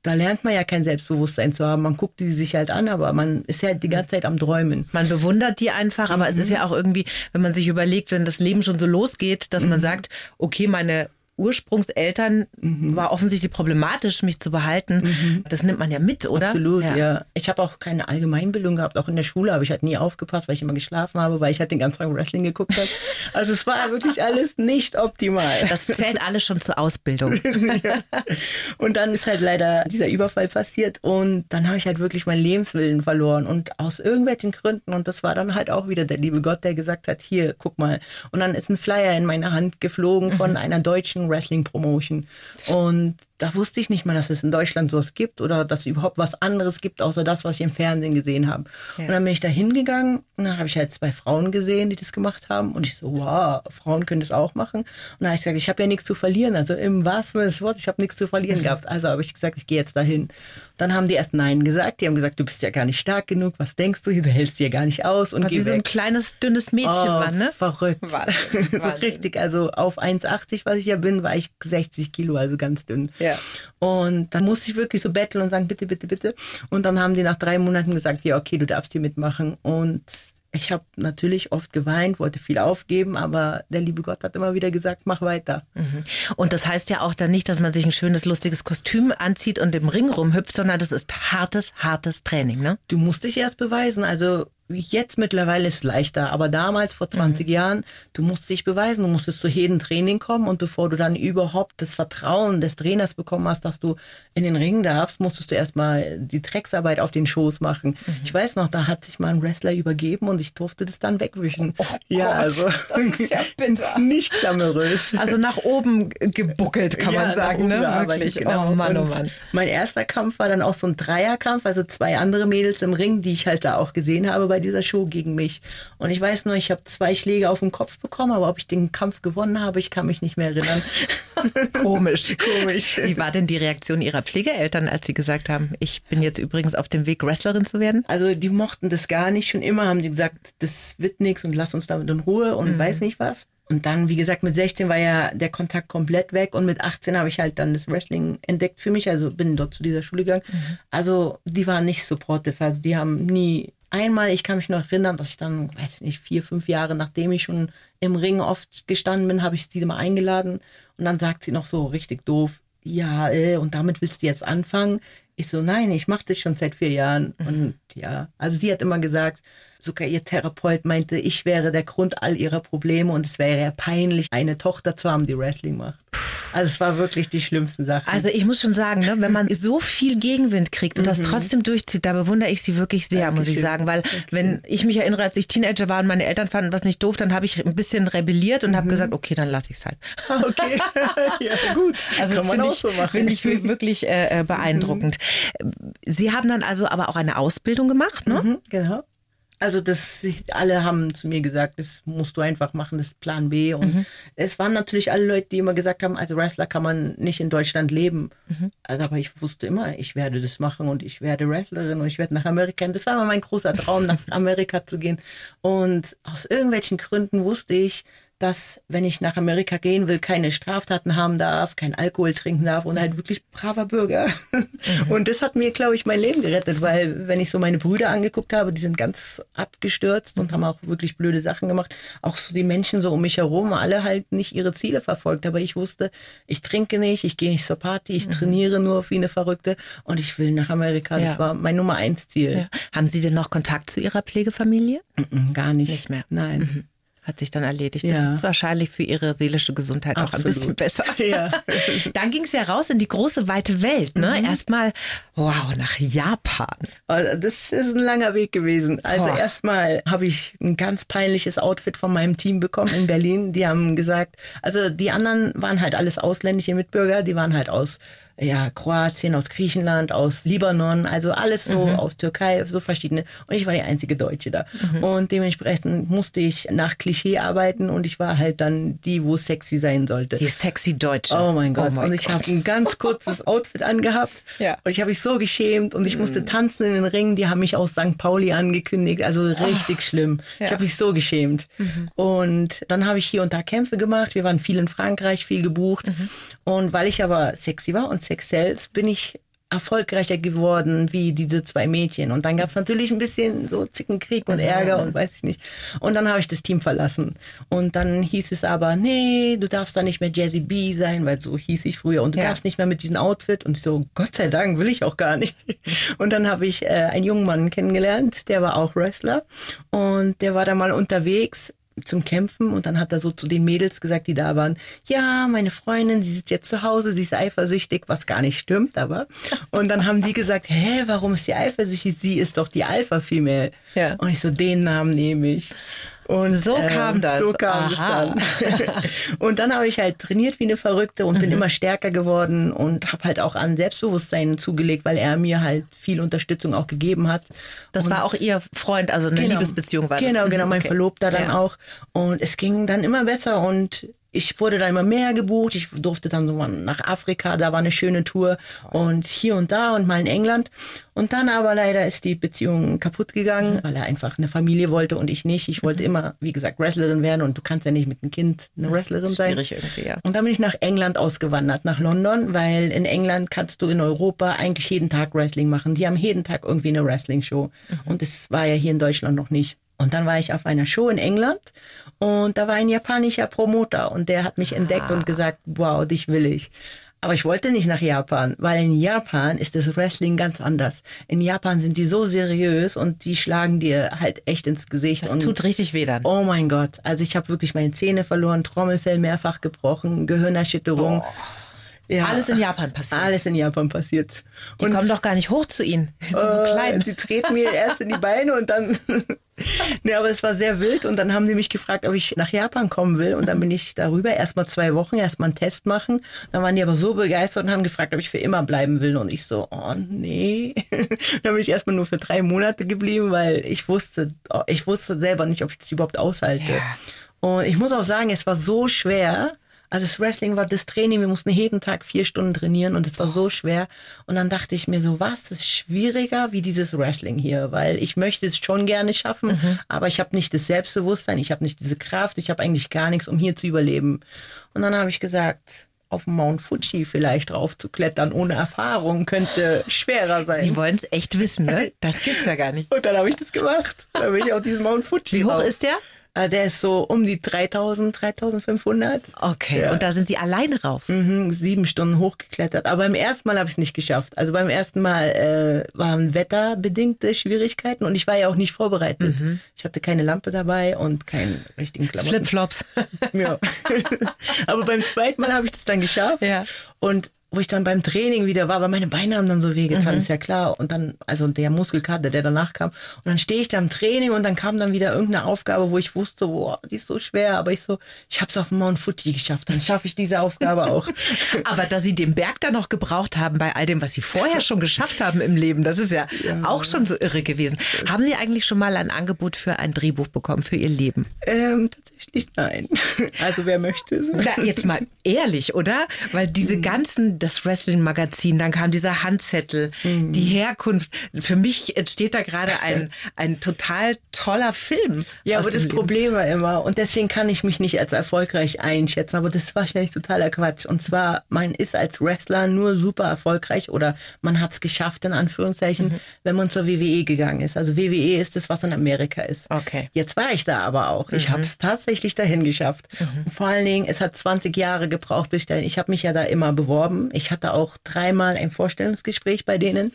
da lernt man ja kein Selbstbewusstsein zu haben. Man guckt die sich halt an, aber man ist ja halt die ganze Zeit am Träumen. Man bewundert die einfach, aber mhm. es ist ja auch irgendwie, wenn man sich überlegt, wenn das Leben schon so losgeht, dass mhm. man sagt, okay, meine Ursprungseltern mhm. war offensichtlich problematisch, mich zu behalten. Mhm. Das nimmt man ja mit, oder? Absolut, ja. ja. Ich habe auch keine Allgemeinbildung gehabt, auch in der Schule habe ich halt nie aufgepasst, weil ich immer geschlafen habe, weil ich halt den ganzen Tag Wrestling geguckt habe. Also es war wirklich alles nicht optimal. Das zählt alles schon zur Ausbildung. *laughs* ja. Und dann ist halt leider dieser Überfall passiert und dann habe ich halt wirklich meinen Lebenswillen verloren und aus irgendwelchen Gründen und das war dann halt auch wieder der liebe Gott, der gesagt hat, hier, guck mal. Und dann ist ein Flyer in meine Hand geflogen von mhm. einer deutschen Wrestling Promotion. Und da wusste ich nicht mal, dass es in Deutschland sowas gibt oder dass es überhaupt was anderes gibt, außer das, was ich im Fernsehen gesehen habe. Ja. Und dann bin ich da hingegangen und dann habe ich halt zwei Frauen gesehen, die das gemacht haben. Und ich so, wow, Frauen können das auch machen. Und dann habe ich gesagt, ich habe ja nichts zu verlieren. Also im wahrsten Sinne des Wortes, ich habe nichts zu verlieren mhm. gehabt. Also habe ich gesagt, ich gehe jetzt dahin. Dann haben die erst Nein gesagt. Die haben gesagt, du bist ja gar nicht stark genug. Was denkst du? Du hältst dir gar nicht aus. Und Was geh so ein kleines, dünnes Mädchen oh, war, ne? Verrückt. Wahnsinn, *laughs* Wahnsinn. so richtig. Also auf 1,80, was ich ja bin, war ich 60 Kilo, also ganz dünn. Ja. Und dann musste ich wirklich so betteln und sagen, bitte, bitte, bitte. Und dann haben die nach drei Monaten gesagt, ja, okay, du darfst hier mitmachen. Und ich habe natürlich oft geweint, wollte viel aufgeben, aber der liebe Gott hat immer wieder gesagt, mach weiter. Mhm. Und das heißt ja auch dann nicht, dass man sich ein schönes, lustiges Kostüm anzieht und im Ring rumhüpft, sondern das ist hartes, hartes Training, ne? Du musst dich erst beweisen. Also Jetzt mittlerweile ist es leichter, aber damals vor 20 mhm. Jahren, du musst dich beweisen, du musstest zu jedem Training kommen und bevor du dann überhaupt das Vertrauen des Trainers bekommen hast, dass du in den Ring darfst, musstest du erstmal die Drecksarbeit auf den Schoß machen. Mhm. Ich weiß noch, da hat sich mal ein Wrestler übergeben und ich durfte das dann wegwischen. Oh ja, Gott, also das ist ja *laughs* bitter. nicht glamourös. Also nach oben gebuckelt, kann ja, man sagen, ne? Wirklich. Genau. Oh Mann, oh Mann. Mein erster Kampf war dann auch so ein Dreierkampf, also zwei andere Mädels im Ring, die ich halt da auch gesehen habe bei dieser Show gegen mich. Und ich weiß nur, ich habe zwei Schläge auf den Kopf bekommen, aber ob ich den Kampf gewonnen habe, ich kann mich nicht mehr erinnern. *laughs* Komisch. Komisch. Wie war denn die Reaktion Ihrer Pflegeeltern, als Sie gesagt haben, ich bin jetzt übrigens auf dem Weg, Wrestlerin zu werden? Also die mochten das gar nicht. Schon immer haben die gesagt, das wird nichts und lass uns damit in Ruhe und mhm. weiß nicht was. Und dann, wie gesagt, mit 16 war ja der Kontakt komplett weg und mit 18 habe ich halt dann das Wrestling entdeckt für mich, also bin dort zu dieser Schule gegangen. Mhm. Also die waren nicht supportive, also die haben nie einmal, ich kann mich noch erinnern, dass ich dann, weiß ich nicht, vier, fünf Jahre nachdem ich schon im Ring oft gestanden bin, habe ich sie mal eingeladen und dann sagt sie noch so richtig doof, ja, äh, und damit willst du jetzt anfangen? Ich so, nein, ich mache das schon seit vier Jahren. Mhm. Und ja, also sie hat immer gesagt, sogar ihr Therapeut meinte, ich wäre der Grund all ihrer Probleme und es wäre ja peinlich, eine Tochter zu haben, die Wrestling macht. Also es war wirklich die schlimmsten Sachen. Also ich muss schon sagen, ne, wenn man so viel Gegenwind kriegt und das Mhm. trotzdem durchzieht, da bewundere ich sie wirklich sehr, muss ich Dankeschön. sagen. Weil wenn ich mich erinnere, als ich Teenager war und meine Eltern fanden was nicht doof, dann habe ich ein bisschen rebelliert und Mhm. habe gesagt, okay, dann lasse ich es halt. okay, *laughs* ja gut. Also das Kann man finde auch ich, so machen. finde ich wirklich äh, äh, beeindruckend. Sie haben dann also aber auch eine Ausbildung gemacht, ne? Mhm, genau. Also das, alle haben zu mir gesagt, das musst du einfach machen, das ist Plan B. Und Mhm. es waren natürlich alle Leute, die immer gesagt haben, als Wrestler kann man nicht in Deutschland leben. Mhm. Also aber ich wusste immer, ich werde das machen und ich werde Wrestlerin und ich werde nach Amerika. Das war immer mein großer Traum, nach Amerika zu gehen. Und aus irgendwelchen Gründen wusste ich, dass wenn ich nach Amerika gehen will, keine Straftaten haben darf, kein Alkohol trinken darf und halt wirklich braver Bürger. Und das hat mir, glaube ich, mein Leben gerettet, weil wenn ich so meine Brüder angeguckt habe, die sind ganz abgestürzt und haben auch wirklich blöde Sachen gemacht. Auch so die Menschen so um mich herum, alle halt nicht ihre Ziele verfolgt. Aber ich wusste, ich trinke nicht, ich gehe nicht zur Party, ich trainiere nur wie eine Verrückte und ich will nach Amerika. Das Ja. war mein Nummer eins Ziel. Ja. Haben Sie denn noch Kontakt zu Ihrer Pflegefamilie? Mhm, Gar nicht. Nicht mehr. Nein. Hat sich dann erledigt. Ja. Das ist wahrscheinlich für Ihre seelische Gesundheit auch ein Absolut. bisschen besser. *laughs* Ja. *laughs* Dann ging es ja raus in die große weite Welt. Ne? Erstmal, wow, nach Japan. Also Das ist ein langer Weg gewesen. Also Boah. erstmal habe ich ein ganz peinliches Outfit von meinem Team bekommen in Berlin. Die haben gesagt, also die anderen waren halt alles ausländische Mitbürger, die waren halt aus ja, Kroatien, aus Griechenland, aus Libanon, also alles so aus Türkei, so verschiedene. Und ich war die einzige Deutsche da. Und dementsprechend musste ich nach Klischee arbeiten und ich war halt dann die, wo sexy sein sollte. Die sexy Deutsche. Oh mein Gott. mein und ich habe ein ganz kurzes *laughs* Outfit angehabt. Ja. Und ich habe mich so geschämt und ich musste tanzen in den Ringen. Die haben mich aus St. Pauli angekündigt. Also richtig schlimm. Ich habe mich so geschämt. Und dann habe ich hier und da Kämpfe gemacht. Wir waren viel in Frankreich, viel gebucht. Und weil ich aber sexy war und sex sells, bin ich erfolgreicher geworden wie diese zwei Mädchen. Und dann gab es natürlich ein bisschen so Zickenkrieg und Ärger und weiß ich nicht. Und dann habe ich das Team verlassen. Und dann hieß es aber, nee, du darfst da nicht mehr Jazzy B sein, weil so hieß ich früher. Und du Ja. darfst nicht mehr mit diesem Outfit. Und ich so, Gott sei Dank, will ich auch gar nicht. *laughs* Und dann habe ich äh, einen jungen Mann kennengelernt, der war auch Wrestler. Und der war da mal unterwegs zum Kämpfen und dann hat er so zu den Mädels gesagt, die da waren, ja, meine Freundin, sie sitzt jetzt zu Hause, sie ist eifersüchtig, was gar nicht stimmt, aber. Und dann haben die gesagt, hä, warum ist sie eifersüchtig? Sie ist doch die Alpha-Female. Ja. Und ich so, den Namen nehme ich. Und So kam das. So kam Aha. es dann. *laughs* und dann habe ich halt trainiert wie eine Verrückte und Mhm. bin immer stärker geworden und habe halt auch an Selbstbewusstsein zugelegt, weil er mir halt viel Unterstützung auch gegeben hat. Das und war auch Ihr Freund, also eine Liebesbeziehung war das. Genau, Mhm, genau, mein okay. Verlobter dann Ja. auch. Und es ging dann immer besser und ich wurde dann immer mehr gebucht. Ich durfte dann so mal nach Afrika, da war eine schöne Tour und hier und da und mal in England. Und dann aber leider ist die Beziehung kaputt gegangen, weil er einfach eine Familie wollte und ich nicht. Ich wollte immer, wie gesagt, Wrestlerin werden und du kannst ja nicht mit einem Kind eine Wrestlerin sein. Schwierig irgendwie, ja. Und dann bin ich nach England ausgewandert, nach London, weil in England kannst du in Europa eigentlich jeden Tag Wrestling machen. Die haben jeden Tag irgendwie eine Wrestling-Show. Und das war ja hier in Deutschland noch nicht. Und dann war ich auf einer Show in England und da war ein japanischer Promoter und der hat mich entdeckt und gesagt, wow, dich will ich. Aber ich wollte nicht nach Japan, weil in Japan ist das Wrestling ganz anders. In Japan sind die so seriös und die schlagen dir halt echt ins Gesicht. Das und tut richtig weh dann. Oh mein Gott. Also ich habe wirklich meine Zähne verloren, Trommelfell mehrfach gebrochen, Gehirnerschütterung. Ja, Alles in Japan passiert. Alles in Japan passiert. Die kommen doch gar nicht hoch zu Ihnen. *laughs* Die sind so äh, klein. Die treten mir erst in die Beine und dann. *laughs* nee, aber es war sehr wild und dann haben sie mich gefragt, ob ich nach Japan kommen will und dann bin ich darüber erstmal zwei Wochen erstmal einen Test machen. Dann waren die aber so begeistert und haben gefragt, ob ich für immer bleiben will und ich so, oh nee. *laughs* dann bin ich erstmal nur für drei Monate geblieben, weil ich wusste, oh, ich wusste selber nicht, ob ich das überhaupt aushalte. Und ich muss auch sagen, es war so schwer. Also das Wrestling war das Training, wir mussten jeden Tag vier Stunden trainieren und es war so schwer. Und dann dachte ich mir so, was ist schwieriger wie dieses Wrestling hier? Weil ich möchte es schon gerne schaffen, aber ich habe nicht das Selbstbewusstsein, ich habe nicht diese Kraft, ich habe eigentlich gar nichts, um hier zu überleben. Und dann habe ich gesagt, auf Mount Fuji vielleicht drauf zu klettern ohne Erfahrung könnte schwerer sein. Sie wollen es echt wissen, ne? Das gibt's ja gar nicht. *laughs* und dann habe ich das gemacht. Dann bin ich auf diesen Mount Fuji Wie hoch rauf. ist der? Also der ist so um die 3000, 3500. Okay, Ja. und da sind Sie alleine rauf. Mhm, sieben Stunden hochgeklettert. Aber beim ersten Mal habe ich es nicht geschafft. Also beim ersten Mal äh, waren wetterbedingte Schwierigkeiten und ich war ja auch nicht vorbereitet. Ich hatte keine Lampe dabei und keinen richtigen Klamotten. Flipflops. Ja. *laughs* Aber beim zweiten Mal habe ich das dann geschafft. Ja. Und wo ich dann beim Training wieder war, weil meine Beine haben dann so wehgetan, ist ja klar. Und dann, also der Muskelkater, der danach kam. Und dann stehe ich da im Training und dann kam dann wieder irgendeine Aufgabe, wo ich wusste, boah, die ist so schwer. Aber ich so, ich habe es auf dem Mount Fuji geschafft. Dann schaffe ich diese Aufgabe auch. *laughs* Aber dass Sie den Berg dann noch gebraucht haben bei all dem, was Sie vorher schon geschafft haben im Leben, das ist ja, auch schon so irre gewesen. Haben Sie eigentlich schon mal ein Angebot für ein Drehbuch bekommen für Ihr Leben? ähm, tatsächlich nein. *laughs* Also wer möchte so. Na, jetzt mal ehrlich, oder? Weil Mhm. diese ganzen, das Wrestling-Magazin, dann kam dieser Handzettel, Mhm. die Herkunft. Für mich entsteht da gerade ein, *laughs* ein total toller Film. Ja, aber das Leben. Problem war immer, und deswegen kann ich mich nicht als erfolgreich einschätzen, aber das war wahrscheinlich totaler Quatsch. Und zwar, man ist als Wrestler nur super erfolgreich oder man hat es geschafft, in Anführungszeichen, Mhm. wenn man zur WWE gegangen ist. Also WWE ist das, was in Amerika ist. Okay. Mhm. Jetzt war ich da aber auch. Ich habe es tatsächlich dahin geschafft. Und vor allen Dingen, es hat 20 Jahre gebraucht, bis ich dahin. Ich habe mich ja da immer beworben. Ich hatte auch dreimal ein Vorstellungsgespräch bei denen,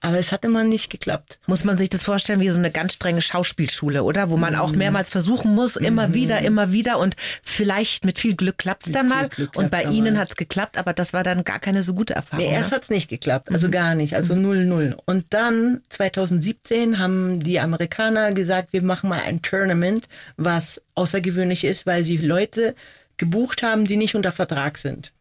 aber es hat immer nicht geklappt. Muss man sich das vorstellen wie so eine ganz strenge Schauspielschule, oder? Wo man Mhm. auch mehrmals versuchen muss, immer wieder, immer wieder und vielleicht mit viel Glück klappt's dann viel mal. Und bei Ihnen mal. hat's geklappt, aber das war dann gar keine so gute Erfahrung. Nee, erst ne? hat's nicht geklappt, also gar nicht, also null null. Und dann 2017 haben die Amerikaner gesagt, wir machen mal ein Tournament, was außergewöhnlich ist, weil sie Leute gebucht haben, die nicht unter Vertrag sind.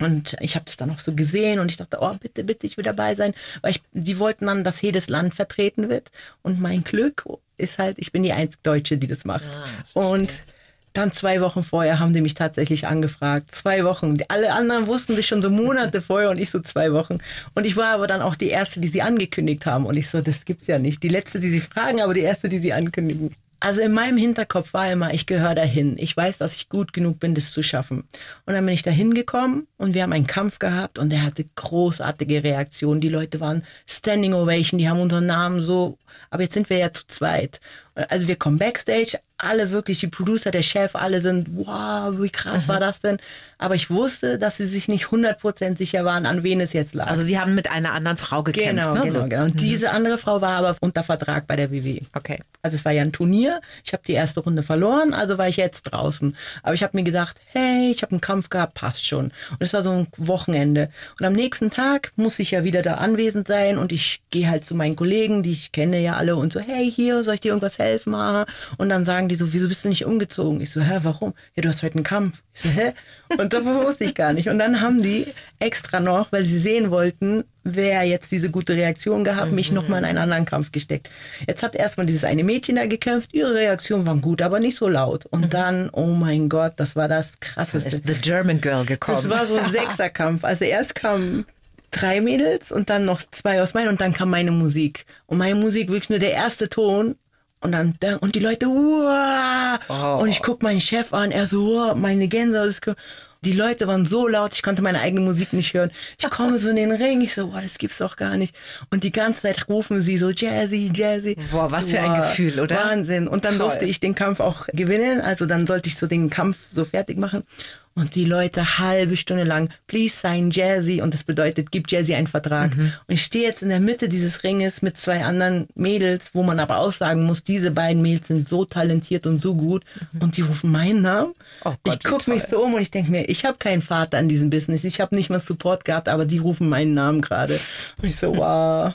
Und ich habe das dann auch so gesehen und ich dachte, oh bitte, bitte, ich will dabei sein, weil ich, die wollten dann, dass jedes Land vertreten wird. Und mein Glück ist halt, ich bin die einzige Deutsche, die das macht. und dann zwei Wochen vorher haben die mich tatsächlich angefragt. Zwei Wochen. Alle anderen wussten das schon so Monate *laughs* vorher und ich so zwei Wochen. Und ich war aber dann auch die Erste, die sie angekündigt haben. Und ich so, das gibt's ja nicht. Die Letzte, die sie fragen, aber die Erste, die sie ankündigen. Also in meinem Hinterkopf war immer, ich gehöre dahin. Ich weiß, dass ich gut genug bin, das zu schaffen. Und dann bin ich dahin gekommen und wir haben einen Kampf gehabt und der hatte großartige Reaktionen. Die Leute waren Standing Ovation, die haben unseren Namen so, aber jetzt sind wir ja zu zweit. Also wir kommen Backstage, alle wirklich, die Producer, der Chef, alle sind, wow, wie krass war das denn? Aber ich wusste, dass sie sich nicht 100% sicher waren, an wen es jetzt lag. Also Sie haben mit einer anderen Frau gekämpft, genau, ne? genau, genau. Und diese andere Frau war aber unter Vertrag bei der WWE. Okay. Also es war ja ein Turnier. Ich habe die erste Runde verloren, also war ich jetzt draußen. Aber ich habe mir gedacht, hey, ich habe einen Kampf gehabt, passt schon. Und es war so ein Wochenende. Und am nächsten Tag muss ich ja wieder da anwesend sein und ich gehe halt zu meinen Kollegen, die ich kenne ja alle und so, hey, hier, soll ich dir irgendwas helfen? Ah. Und dann sagen die so, wieso bist du nicht umgezogen? Ich so, hä, warum? Ja, du hast heute einen Kampf. Ich so, hä? Und das *laughs* wusste ich gar nicht. Und dann haben die extra noch, weil sie sehen wollten, wer jetzt diese gute Reaktion gehabt, mich nochmal in einen anderen Kampf gesteckt. Jetzt hat erstmal dieses eine Mädchen da gekämpft, ihre Reaktion war gut, aber nicht so laut. Und dann, oh mein Gott, das war das Krasseste. Ist The German Girl gekommen. Das war so ein *laughs* Sechserkampf. Also erst kamen drei Mädels und dann noch zwei aus meinen und dann kam meine Musik. Und meine Musik wirklich nur der erste Ton. Und dann, und die Leute, uah! Oh. Und ich guck meinen Chef an, er so, uah, meine Gänsehaut ist die Leute waren so laut, ich konnte meine eigene Musik nicht hören. Ich komme so in den Ring, ich so, boah, das gibt's doch gar nicht. Und die ganze Zeit rufen sie so, Jazzy, Jazzy. Boah, was für ein Gefühl, oder? Wahnsinn. Und dann Toll. durfte ich den Kampf auch gewinnen. Also dann sollte ich so den Kampf so fertig machen. Und die Leute halbe Stunde lang, please sign Jazzy. Und das bedeutet, gib Jazzy einen Vertrag. Mhm. Und ich stehe jetzt in der Mitte dieses Ringes mit zwei anderen Mädels, wo man aber auch sagen muss, diese beiden Mädels sind so talentiert und so gut. Und die rufen meinen Namen. Mhm. Oh Gott, ich gucke mich so um und ich denke mir, ich habe keinen Vater in diesem Business. Ich habe nicht mal Support gehabt, aber die rufen meinen Namen gerade. Und ich so, *laughs* wow.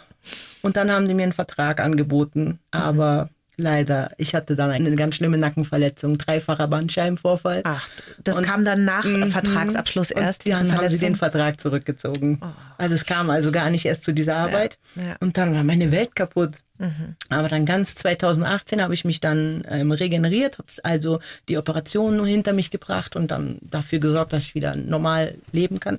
Und dann haben die mir einen Vertrag angeboten. Aber leider, ich hatte dann eine ganz schlimme Nackenverletzung, dreifacher Bandscheibenvorfall. Ach, das Und- kam dann nach Vertragsabschluss Und erst, diese dann haben sie Verletzung? den Vertrag zurückgezogen. Also es kam also gar nicht erst zu dieser Arbeit. ja. Mhm. Und dann war meine Welt kaputt. Aber dann ganz 2018 habe ich mich dann ähm, regeneriert, habe also die Operation nur hinter mich gebracht und dann dafür gesorgt, dass ich wieder normal leben kann.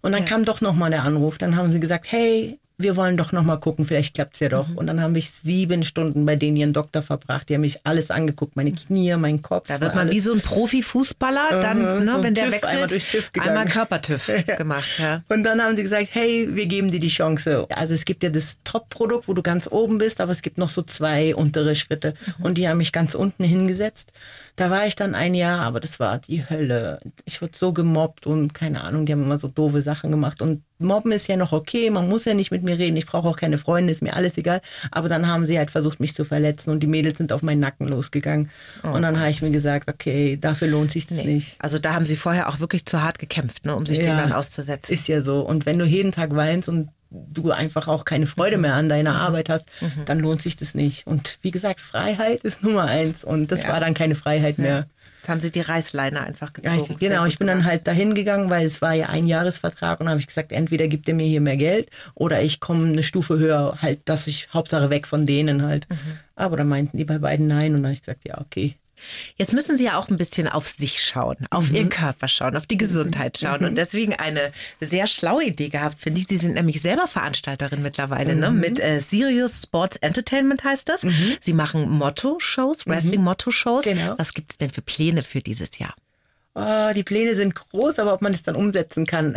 Und dann kam doch nochmal der Anruf. Dann haben sie gesagt, hey, wir wollen doch noch mal gucken, vielleicht klappt's ja doch. Mhm. Und dann habe ich sieben Stunden bei denen ihren Doktor verbracht. Die haben mich alles angeguckt, meine Knie, mein Kopf. Da wird man alles. wie so ein Profifußballer, dann, Mhm. ne, wenn der TÜV, wechselt, einmal durch TÜV gegangen. einmal Körpertüv *laughs* gemacht. Ja. Und dann haben die gesagt, hey, wir geben dir die Chance. Also es gibt ja das Top-Produkt, wo du ganz oben bist, aber es gibt noch so zwei untere Schritte. Und die haben mich ganz unten hingesetzt. Da war ich dann ein Jahr, aber das war die Hölle. Ich wurde so gemobbt und keine Ahnung, die haben immer so doofe Sachen gemacht. Und Mobben ist ja noch okay, man muss ja nicht mit mir reden, ich brauche auch keine Freunde, ist mir alles egal. Aber dann haben sie halt versucht, mich zu verletzen und die Mädels sind auf meinen Nacken losgegangen. Und dann habe ich mir gesagt, okay, dafür lohnt sich das nicht. Also da haben sie vorher auch wirklich zu hart gekämpft, ne, um sich dem Ja. dann auszusetzen. Ist ja so. Und wenn du jeden Tag weinst und du einfach auch keine Freude mehr an deiner Arbeit hast, dann lohnt sich das nicht. Und wie gesagt, Freiheit ist Nummer eins. Und das Ja. war dann keine Freiheit mehr. Haben sie die Reißleine einfach Ja, gezogen. ich, Sehr genau, ich bin dann gemacht. halt dahin gegangen, weil es war ja ein Jahresvertrag und habe ich gesagt, entweder gibt ihr mir hier mehr Geld oder ich komme eine Stufe höher, halt, dass ich Hauptsache weg von denen halt. Aber dann meinten die bei beiden nein und dann habe ich gesagt, ja, okay. Jetzt müssen Sie ja auch ein bisschen auf sich schauen, auf Mhm. Ihren Körper schauen, auf die Gesundheit schauen. Und deswegen eine sehr schlaue Idee gehabt, finde ich. Sie sind nämlich selber Veranstalterin mittlerweile, Mhm. ne? Mit äh, Sirius Sports Entertainment heißt das. Sie machen Motto-Shows, Wrestling-Motto-Shows. Genau. Was gibt es denn für Pläne für dieses Jahr? Oh, die Pläne sind groß, aber ob man es dann umsetzen kann.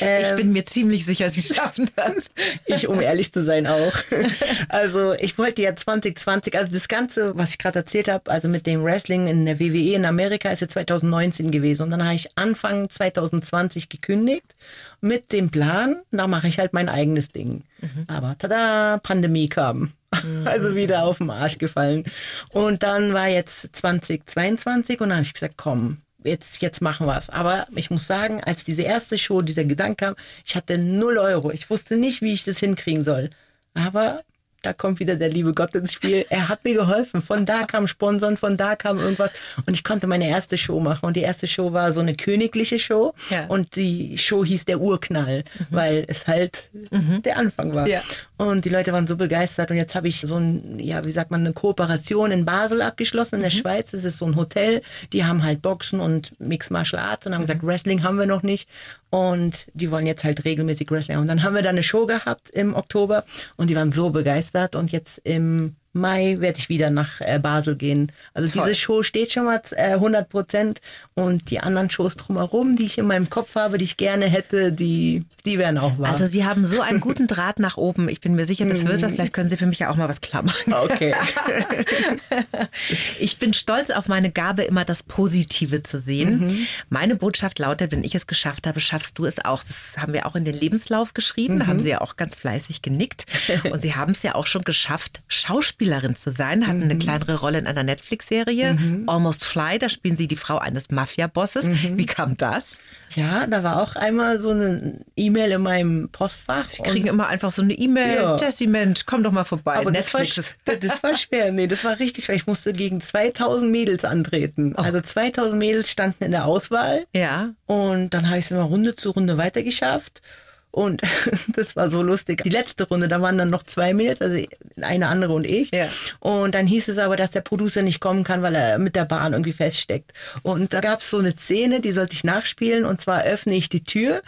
Ähm, *laughs* Ich bin mir ziemlich sicher, Sie schaffen das. Ich, um ehrlich zu sein, auch. *laughs* Also ich wollte ja 2020, also das Ganze, was ich gerade erzählt habe, also mit dem Wrestling in der WWE in Amerika, ist ja 2019 gewesen. Und dann habe ich Anfang 2020 gekündigt mit dem Plan, da mache ich halt mein eigenes Ding. Aber tada, Pandemie kam. Also wieder auf den Arsch gefallen. Und dann war jetzt 2022 und dann habe ich gesagt, komm, jetzt, jetzt machen wir es. Aber ich muss sagen, als diese erste Show, dieser Gedanke kam, ich hatte null Euro. Ich wusste nicht, wie ich das hinkriegen soll. Aber da kommt wieder der liebe Gott ins Spiel. Er hat mir geholfen. Von da kam Sponsoren, von da kam irgendwas. Und ich konnte meine erste Show machen. Und die erste Show war so eine königliche Show. Ja. Und die Show hieß der Urknall, weil es halt der Anfang war. Ja. Und die Leute waren so begeistert. Und jetzt habe ich so ein, ja, wie sagt man, eine Kooperation in Basel abgeschlossen, in der Schweiz. Das ist so ein Hotel. Die haben halt Boxen und Mixed Martial Arts und haben gesagt, Wrestling haben wir noch nicht. Und die wollen jetzt halt regelmäßig Wrestling. Und dann haben wir da eine Show gehabt im Oktober und die waren so begeistert. Und jetzt im Mai werde ich wieder nach äh, Basel gehen. Also Toll. diese Show steht schon mal äh, 100 Prozent und die anderen Shows drumherum, die ich in meinem Kopf habe, die ich gerne hätte, die, die werden auch wahr. Also Sie haben so einen guten Draht nach oben. Ich bin mir sicher, das wird das. Vielleicht können Sie für mich ja auch mal was klar machen. okay. *laughs* Ich bin stolz auf meine Gabe, immer das Positive zu sehen. Meine Botschaft lautet, wenn ich es geschafft habe, schaffst du es auch. Das haben wir auch in den Lebenslauf geschrieben. Da haben Sie ja auch ganz fleißig genickt. *laughs* Und Sie haben es ja auch schon geschafft, Schauspielerin zu sein. Hatten eine kleinere Rolle in einer Netflix-Serie. Almost Fly, da spielen Sie die Frau eines Mafia-Bosses. Wie kam das? Ja, da war auch einmal so eine E-Mail in meinem Postfach. Sie kriegen immer einfach so eine E-Mail. Ja. Jessie, Mensch, komm doch mal vorbei. aber das war, das war schwer. Nee, das war richtig schwer. Ich musste gegen 2000 Mädels antreten. Also 2000 Mädels standen in der Auswahl. ja. Und dann habe ich es immer Runde zu Runde weitergeschafft. Und *laughs* das war so lustig. Die letzte Runde, da waren dann noch zwei Mädels, also eine andere und ich. Ja. Und dann hieß es aber, dass der Producer nicht kommen kann, weil er mit der Bahn irgendwie feststeckt. Und da gab es so eine Szene, die sollte ich nachspielen. Und zwar öffne ich die Tür.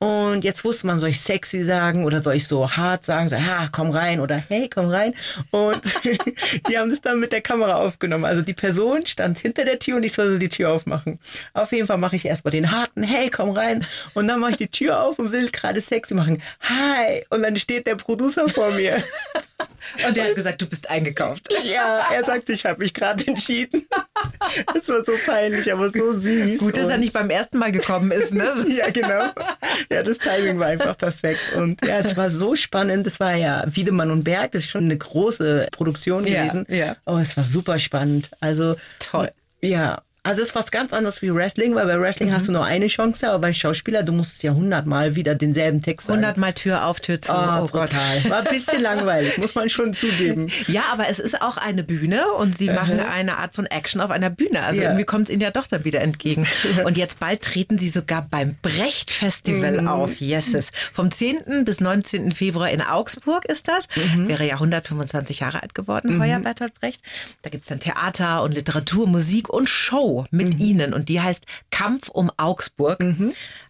Und jetzt wusste man, soll ich sexy sagen oder soll ich so hart sagen, so, ha, komm rein oder hey, komm rein. Und *laughs* die haben das dann mit der Kamera aufgenommen. Also die Person stand hinter der Tür und ich soll so die Tür aufmachen. Auf jeden Fall mache ich erstmal den harten, hey, komm rein. Und dann mache ich die Tür auf und will gerade sexy machen. Hi. Und dann steht der Producer vor mir. *laughs* Und der hat gesagt, du bist eingekauft. Ja, er sagte, ich habe mich gerade entschieden. Das war so peinlich, aber so süß. Gut, dass er Und- nicht beim ersten Mal gekommen ist, ne? *laughs* ja, genau. Ja, das Timing war einfach perfekt. Und ja, es war so spannend. Das war ja Wiedemann und Berg. Das ist schon eine große Produktion Ja, gewesen. ja. Oh, es war super spannend. Also Toll. Ja. Also es ist was ganz anderes wie Wrestling, weil bei Wrestling Mhm. hast du nur eine Chance, aber bei Schauspieler, du musst es ja hundertmal wieder denselben Text sagen. Hundertmal Tür auf, Tür zu. Oh, Oh, Gott. War ein bisschen *laughs* langweilig, muss man schon zugeben. Ja, aber es ist auch eine Bühne und sie machen eine Art von Action auf einer Bühne. Also Ja. irgendwie kommt es ihnen ja doch dann wieder entgegen. *laughs* Und jetzt bald treten sie sogar beim Brecht Festival auf. Yeses. Vom 10. bis 19. Februar in Augsburg ist das. Wäre ja 125 Jahre alt geworden, heuer Bertolt Brecht. Da gibt's dann Theater und Literatur, Musik und Show. Show mit Ihnen und die heißt Kampf um Augsburg.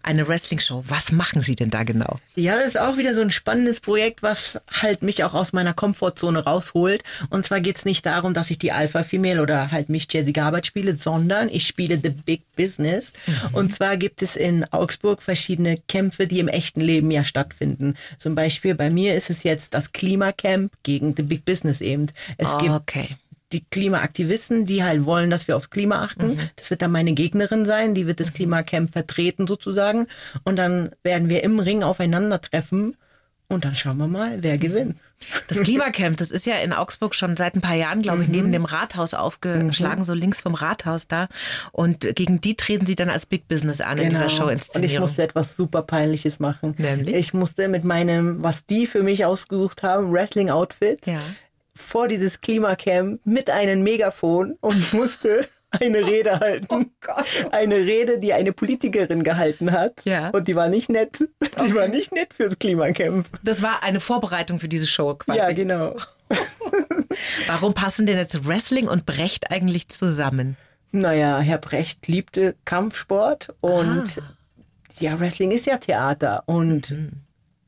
Eine Wrestling-Show. Was machen Sie denn da genau? Ja, das ist auch wieder so ein spannendes Projekt, was halt mich auch aus meiner Komfortzone rausholt. Und zwar geht's nicht darum, dass ich die Alpha Female oder halt mich Jessica Gabert spiele, sondern ich spiele The Big Business. Und zwar gibt es in Augsburg verschiedene Kämpfe, die im echten Leben ja stattfinden. Zum Beispiel bei mir ist es jetzt das Klimacamp gegen The Big Business eben. Es gibt okay. Die Klimaaktivisten, die halt wollen, dass wir aufs Klima achten. Das wird dann meine Gegnerin sein, die wird das Klimacamp vertreten sozusagen. Und dann werden wir im Ring aufeinandertreffen und dann schauen wir mal, wer gewinnt. Das Klimacamp, das ist ja in Augsburg schon seit ein paar Jahren, glaube ich, neben dem Rathaus aufgeschlagen, so links vom Rathaus da. Und gegen die treten Sie dann als Big Business an in dieser Genau. Und ich Show-Inszenierung. musste etwas super Peinliches machen. Nämlich? Ich musste mit meinem, was die für mich ausgesucht haben, Wrestling-Outfit, Ja. Vor dieses Klimacamp mit einem Megafon und *laughs* musste eine Rede halten. Oh Gott. Eine Rede, die eine Politikerin gehalten hat. Ja. Und die war nicht nett. Die war nicht nett fürs Klimacamp. Das war eine Vorbereitung für diese Show quasi. Ja, genau. *laughs* Warum passen denn jetzt Wrestling und Brecht eigentlich zusammen? Naja, Herr Brecht liebte Kampfsport und Ah. ja, Wrestling ist ja Theater und Mhm.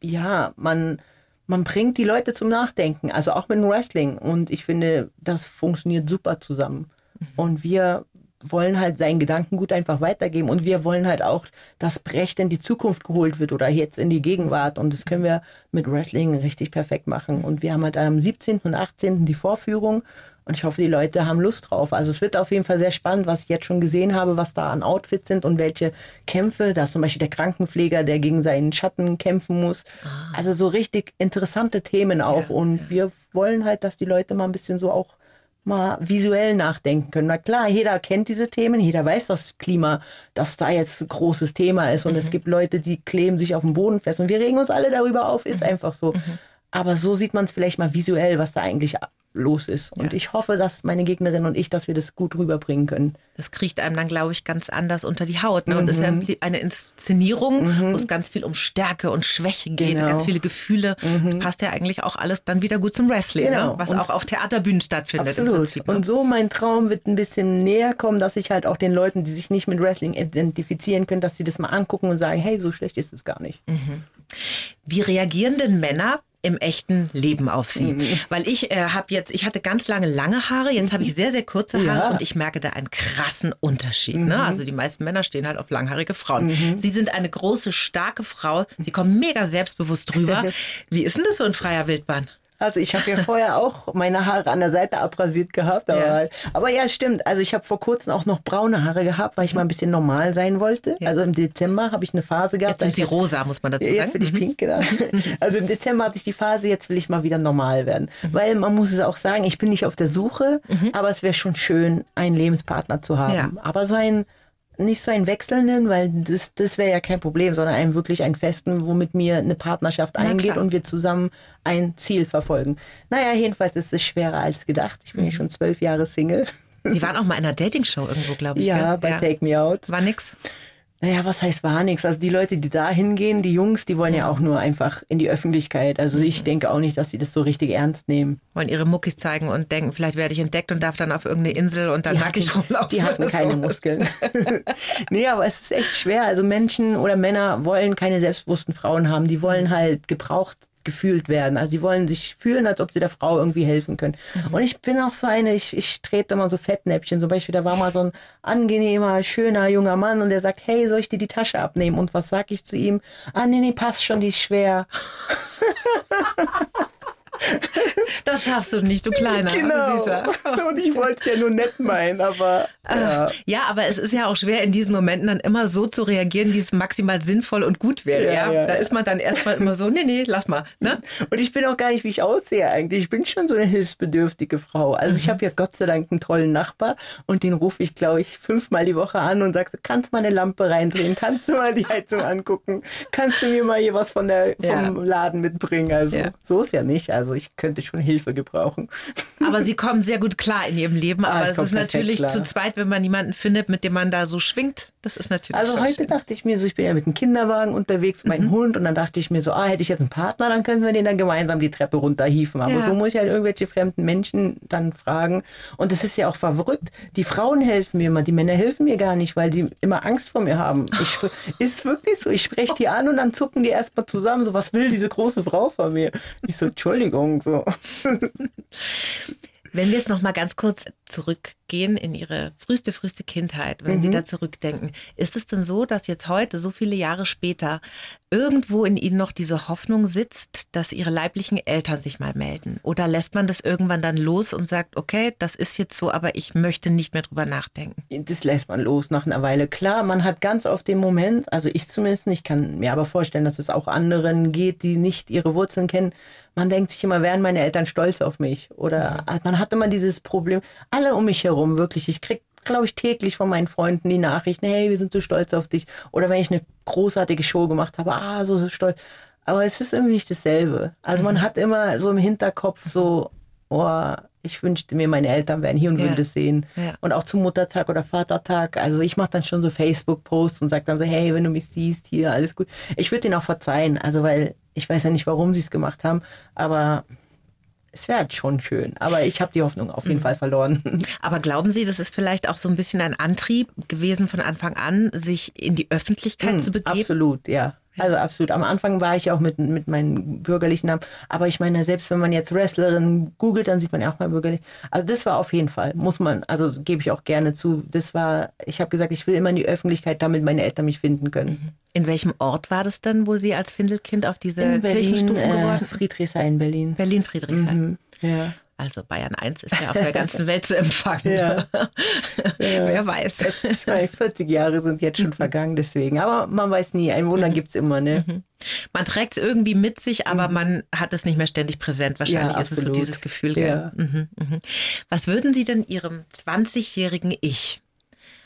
ja, man, man bringt die Leute zum Nachdenken, also auch mit dem Wrestling und ich finde, das funktioniert super zusammen Mhm. und wir wollen halt seinen Gedankengut einfach weitergeben und wir wollen halt auch, dass Brecht in die Zukunft geholt wird oder jetzt in die Gegenwart und das können wir mit Wrestling richtig perfekt machen und wir haben halt am 17. und 18. die Vorführung und ich hoffe, die Leute haben Lust drauf. Also es wird auf jeden Fall sehr spannend, was ich jetzt schon gesehen habe, was da an Outfits sind und welche Kämpfe. Da ist zum Beispiel der Krankenpfleger, der gegen seinen Schatten kämpfen muss. Also so richtig interessante Themen auch. und wir wollen halt, dass die Leute mal ein bisschen so auch mal visuell nachdenken können. Na klar, jeder kennt diese Themen, jeder weiß, dass Klima, dass da jetzt ein großes Thema ist und es gibt Leute, die kleben sich auf dem Boden fest und wir regen uns alle darüber auf, ist einfach so. Aber so sieht man es vielleicht mal visuell, was da eigentlich los ist. Und ich hoffe, dass meine Gegnerin und ich, dass wir das gut rüberbringen können. Das kriegt einem dann, glaube ich, ganz anders unter die Haut. Ne? Und es ist Mhm. ja eine Inszenierung, wo es ganz viel um Stärke und Schwäche geht, Genau. ganz viele Gefühle. Passt ja eigentlich auch alles dann wieder gut zum Wrestling, Genau. ne? was Und- auch auf Theaterbühnen stattfindet im Absolut. Prinzip. Ne? Und so mein Traum wird ein bisschen näher kommen, dass ich halt auch den Leuten, die sich nicht mit Wrestling identifizieren können, dass sie das mal angucken und sagen, hey, so schlecht ist es gar nicht. Wie reagieren denn Männer im echten Leben auf sie? Mhm. Weil ich äh, habe jetzt, ich hatte ganz lange lange Haare, jetzt habe ich sehr, sehr kurze Haare Ja. und ich merke da einen krassen Unterschied. Mhm. Ne? Also die meisten Männer stehen halt auf langhaarige Frauen. Sie sind eine große, starke Frau, die kommen mega selbstbewusst drüber. *laughs* Wie ist denn das so in freier Wildbahn? Also ich habe ja *laughs* vorher auch meine Haare an der Seite abrasiert gehabt. Aber Ja. ja, aber ja stimmt. Also ich habe vor kurzem auch noch braune Haare gehabt, weil ich mal ein bisschen normal sein wollte. Also im Dezember habe ich eine Phase gehabt. Jetzt sind sie rosa, muss man dazu Ja, sagen. Jetzt bin ich pink, genau. *laughs* Also im Dezember hatte ich die Phase, jetzt will ich mal wieder normal werden. Weil man muss es auch sagen, ich bin nicht auf der Suche, aber es wäre schon schön, einen Lebenspartner zu haben. Ja. Aber so ein, nicht so einen wechselnden, weil das, das wäre ja kein Problem, sondern einen wirklich einen festen, womit mir eine Partnerschaft eingeht und wir zusammen ein Ziel verfolgen. Naja, jedenfalls ist es schwerer als gedacht. Ich bin ja schon zwölf Jahre Single. Sie waren auch mal in einer Dating-Show irgendwo, glaube ich. Ja, gell? bei Take Me Out. War nix. Naja, was heißt war nichts? Also die Leute, die da hingehen, die Jungs, die wollen ja auch nur einfach in die Öffentlichkeit. Also ich denke auch nicht, dass sie das so richtig ernst nehmen. Wollen ihre Muckis zeigen und denken, vielleicht werde ich entdeckt und darf dann auf irgendeine Insel und dann nackig rumlaufen. Die hatten keine so. Muskeln. *laughs* nee, aber es ist echt schwer. Also Menschen oder Männer wollen keine selbstbewussten Frauen haben. Die wollen halt gebraucht gefühlt werden. Also sie wollen sich fühlen, als ob sie der Frau irgendwie helfen können. Und ich bin auch so eine, ich, ich trete immer so Fettnäpfchen. Zum Beispiel, da war mal so ein angenehmer, schöner junger Mann und der sagt, hey, soll ich dir die Tasche abnehmen? Und was sag ich zu ihm? Ah, nee, nee, passt schon, die ist schwer. *laughs* Das schaffst du nicht, du kleiner Genau. Süßer. Und ich wollte es ja nur nett meinen, aber ja. Ja, aber es ist ja auch schwer, in diesen Momenten dann immer so zu reagieren, wie es maximal sinnvoll und gut wäre. Ja, Ja, da ist man dann erstmal immer so, nee, nee, lass mal. Ne? Und ich bin auch gar nicht, wie ich aussehe eigentlich. Ich bin schon so eine hilfsbedürftige Frau. Also Mhm. ich habe ja Gott sei Dank einen tollen Nachbar und den rufe ich, glaube ich, fünfmal die Woche an und sage so, kannst du mal eine Lampe reindrehen? Kannst du mal die Heizung angucken? Kannst du mir mal hier was von der, vom. Laden mitbringen? Also so ist ja nicht. Also ich könnte schon Hilfe gebrauchen. Aber Sie kommen sehr gut klar in Ihrem Leben. Ah, aber es ist natürlich klar. zu zweit, wenn man jemanden findet, mit dem man da so schwingt. Das ist natürlich. Also heute schön. dachte ich mir so, ich bin ja mit dem Kinderwagen unterwegs, mein mhm. Hund, und dann dachte ich mir so, ah, hätte ich jetzt einen Partner, dann können wir den dann gemeinsam die Treppe runterhieven. Aber ja. so muss ich halt irgendwelche fremden Menschen dann fragen. Und es ist ja auch verrückt. Die Frauen helfen mir immer, die Männer helfen mir gar nicht, weil die immer Angst vor mir haben. *laughs* Ist wirklich so. Ich spreche die an und dann zucken die erstmal zusammen. So, was will diese große Frau von mir? Ich so, Entschuldigung, so. Wenn wir jetzt noch mal ganz kurz zurückgehen in Ihre früheste, früheste Kindheit, wenn mhm. Sie da zurückdenken, ist es denn so, dass jetzt heute, so viele Jahre später, irgendwo in Ihnen noch diese Hoffnung sitzt, dass Ihre leiblichen Eltern sich mal melden? Oder lässt man das irgendwann dann los und sagt, okay, das ist jetzt so, aber ich möchte nicht mehr drüber nachdenken? Das lässt man los nach einer Weile. Klar, man hat ganz oft den Moment, also ich zumindest nicht, kann mir aber vorstellen, dass es auch anderen geht, die nicht ihre Wurzeln kennen, man denkt sich immer, wären meine Eltern stolz auf mich? Oder mhm. man hat immer dieses Problem, alle um mich herum, wirklich, ich krieg glaube ich, täglich von meinen Freunden die Nachrichten, hey, wir sind so stolz auf dich. Oder wenn ich eine großartige Show gemacht habe, ah, so, so stolz. Aber es ist irgendwie nicht dasselbe. Also mhm. man hat immer so im Hinterkopf so, oh, ich wünschte mir, meine Eltern wären hier und ja. würden das sehen. Ja. Und auch zum Muttertag oder Vatertag. Also ich mache dann schon so Facebook-Posts und sage dann so, hey, wenn du mich siehst, hier, alles gut. Ich würde denen auch verzeihen. Also weil ich weiß ja nicht, warum sie es gemacht haben, aber es wäre halt schon schön. Aber ich habe die Hoffnung auf jeden mhm. Fall verloren. *laughs* Aber glauben Sie, das ist vielleicht auch so ein bisschen ein Antrieb gewesen von Anfang an, sich in die Öffentlichkeit mhm, zu begeben? Absolut, ja. Also absolut. Am Anfang war ich auch mit, mit meinen bürgerlichen Namen. Aber ich meine, selbst wenn man jetzt Wrestlerin googelt, dann sieht man ja auch mal bürgerlich. Also das war auf jeden Fall, muss man, also gebe ich auch gerne zu. Das war, ich habe gesagt, ich will immer in die Öffentlichkeit, damit meine Eltern mich finden können. Mhm. In welchem Ort war das dann, wo Sie als Findelkind auf diese in Berlin, Kirchenstufen geworden äh, Friedrichshain, Berlin. Berlin-Friedrichshain. Mhm. Ja. Also Bayern 1 ist ja auf der ganzen *laughs* Welt zu empfangen. Ja. ja. *laughs* Wer weiß. Ich meine, 40 Jahre sind jetzt schon vergangen, deswegen. Aber man weiß nie, ein Wunder mhm. gibt es immer. Ne? Mhm. Man trägt es irgendwie mit sich, aber mhm. man hat es nicht mehr ständig präsent. Wahrscheinlich ja, ist es so dieses Gefühl. Ja. Mhm, mhm. Was würden Sie denn Ihrem 20-jährigen Ich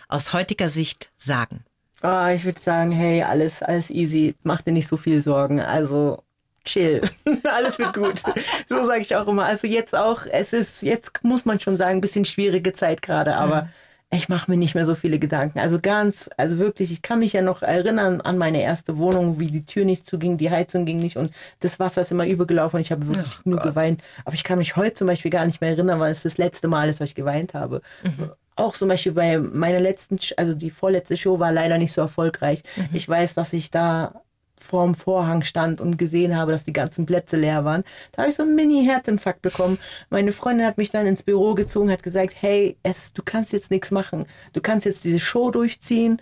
aus heutiger Sicht sagen? Oh, ich würde sagen, hey, alles, alles easy. Mach dir nicht so viel Sorgen. Also chill. *laughs* Alles wird gut. so sage ich auch immer. Also jetzt auch, es ist, jetzt muss man schon sagen, ein bisschen schwierige Zeit gerade, aber mhm. ich mache mir nicht mehr so viele Gedanken. Also ganz, also wirklich, ich kann mich ja noch erinnern an meine erste Wohnung, wie die Tür nicht zuging, die Heizung ging nicht und das Wasser ist immer übergelaufen und ich habe wirklich oh nur Gott. geweint. Aber ich kann mich heute zum Beispiel gar nicht mehr erinnern, weil es das letzte Mal ist, dass ich geweint habe. Mhm auch zum Beispiel bei meiner letzten, also die vorletzte Show war leider nicht so erfolgreich. Mhm. Ich weiß, dass ich da vorm Vorhang stand und gesehen habe, dass die ganzen Plätze leer waren. Da habe ich so einen Mini-Herzinfarkt bekommen. Meine Freundin hat mich dann ins Büro gezogen, hat gesagt, hey, es, du kannst jetzt nichts machen. Du kannst jetzt diese Show durchziehen,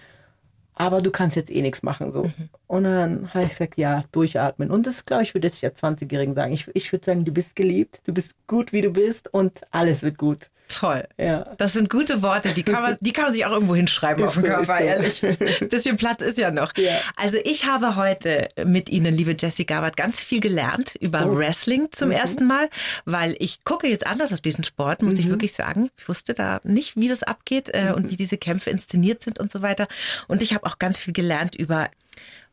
aber du kannst jetzt eh nichts machen. So. Mhm. Und dann habe ich gesagt, ja, durchatmen. Und das, glaube ich, würde ich ja 20-Jährigen sagen. Ich, ich würde sagen, du bist geliebt, du bist gut, wie du bist und alles wird gut. Toll. Ja. Das sind gute Worte, die kann man, die kann man sich auch irgendwo hinschreiben ist auf dem so, Körper, so. ehrlich. Ein bisschen Platz ist ja noch. Ja. Also ich habe heute mit Ihnen, liebe Jessie Gabert, ganz viel gelernt über oh. Wrestling zum mhm. ersten Mal, weil ich gucke jetzt anders auf diesen Sport, muss mhm. ich wirklich sagen. Ich wusste da nicht, wie das abgeht äh, mhm. und wie diese Kämpfe inszeniert sind und so weiter. Und ich habe auch ganz viel gelernt über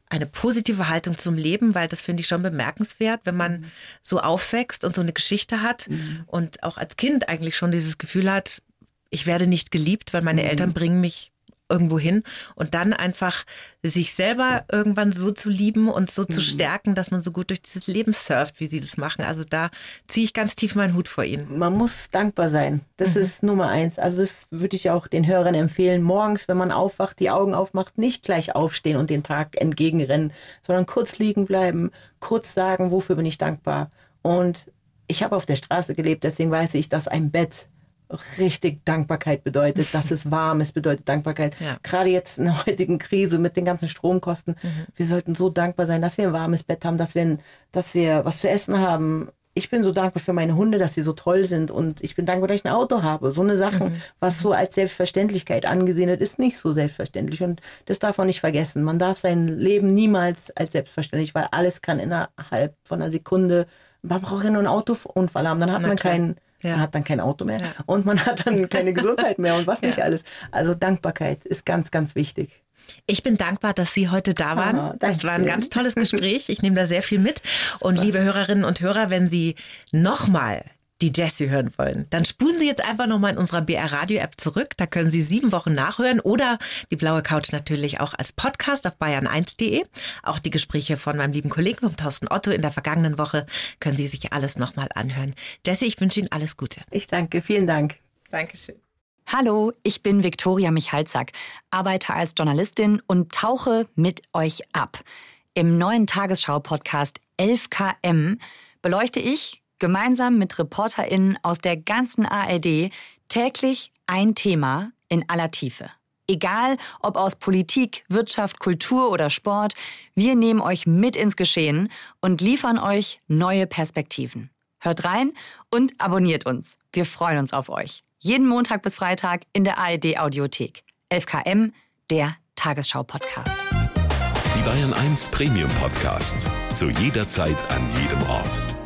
eine positive Haltung zum Leben, weil das finde ich schon bemerkenswert, wenn man mhm. so aufwächst und so eine Geschichte hat mhm. und auch als Kind eigentlich schon dieses Gefühl hat, ich werde nicht geliebt, weil meine mhm. Eltern bringen mich irgendwo hin und dann einfach sich selber irgendwann so zu lieben und so zu mhm. stärken, dass man so gut durch dieses Leben surft, wie sie das machen. Also da ziehe ich ganz tief meinen Hut vor ihnen. Man muss dankbar sein. Das mhm. ist Nummer eins. Also das würde ich auch den Hörern empfehlen. Morgens, wenn man aufwacht, die Augen aufmacht, nicht gleich aufstehen und den Tag entgegenrennen, sondern kurz liegen bleiben, kurz sagen, wofür bin ich dankbar. Und ich habe auf der Straße gelebt, deswegen weiß ich, dass ein Bett richtig Dankbarkeit bedeutet, dass es warm ist, bedeutet Dankbarkeit. Ja. Gerade jetzt in der heutigen Krise mit den ganzen Stromkosten. Mhm. Wir sollten so dankbar sein, dass wir ein warmes Bett haben, dass wir, dass wir was zu essen haben. Ich bin so dankbar für meine Hunde, dass sie so toll sind und ich bin dankbar, dass ich ein Auto habe. So eine Sache, mhm. was so als Selbstverständlichkeit angesehen wird, ist nicht so selbstverständlich und das darf man nicht vergessen. Man darf sein Leben niemals als selbstverständlich, weil alles kann innerhalb von einer Sekunde man braucht ja nur einen Autounfall haben, dann hat Na man klar. keinen ja. Man hat dann kein Auto mehr ja. und man hat dann *laughs* keine Gesundheit mehr und was nicht alles. Also Dankbarkeit ist ganz, ganz wichtig. Ich bin dankbar, dass Sie heute da waren. Oh, das war ein ganz tolles *laughs* Gespräch. Ich nehme da sehr viel mit. Und liebe Hörerinnen und Hörer, wenn Sie nochmal die Jessie hören wollen, dann spulen Sie jetzt einfach nochmal in unserer BR Radio App zurück. Da können Sie sieben Wochen nachhören oder die blaue Couch natürlich auch als Podcast auf bayern1.de. Auch die Gespräche von meinem lieben Kollegen vom Thorsten Otto in der vergangenen Woche können Sie sich alles nochmal anhören. Jessie, ich wünsche Ihnen alles Gute. Ich danke. Vielen Dank. Dankeschön. Hallo, ich bin Viktoria Michalzack, arbeite als Journalistin und tauche mit euch ab. Im neuen Tagesschau-Podcast 11KM beleuchte ich gemeinsam mit ReporterInnen aus der ganzen ARD täglich ein Thema in aller Tiefe. Egal, ob aus Politik, Wirtschaft, Kultur oder Sport, wir nehmen euch mit ins Geschehen und liefern euch neue Perspektiven. Hört rein und abonniert uns. Wir freuen uns auf euch. Jeden Montag bis Freitag in der ARD Audiothek. 11KM, der Tagesschau-Podcast. Die Bayern 1 Premium Podcasts. Zu jeder Zeit, an jedem Ort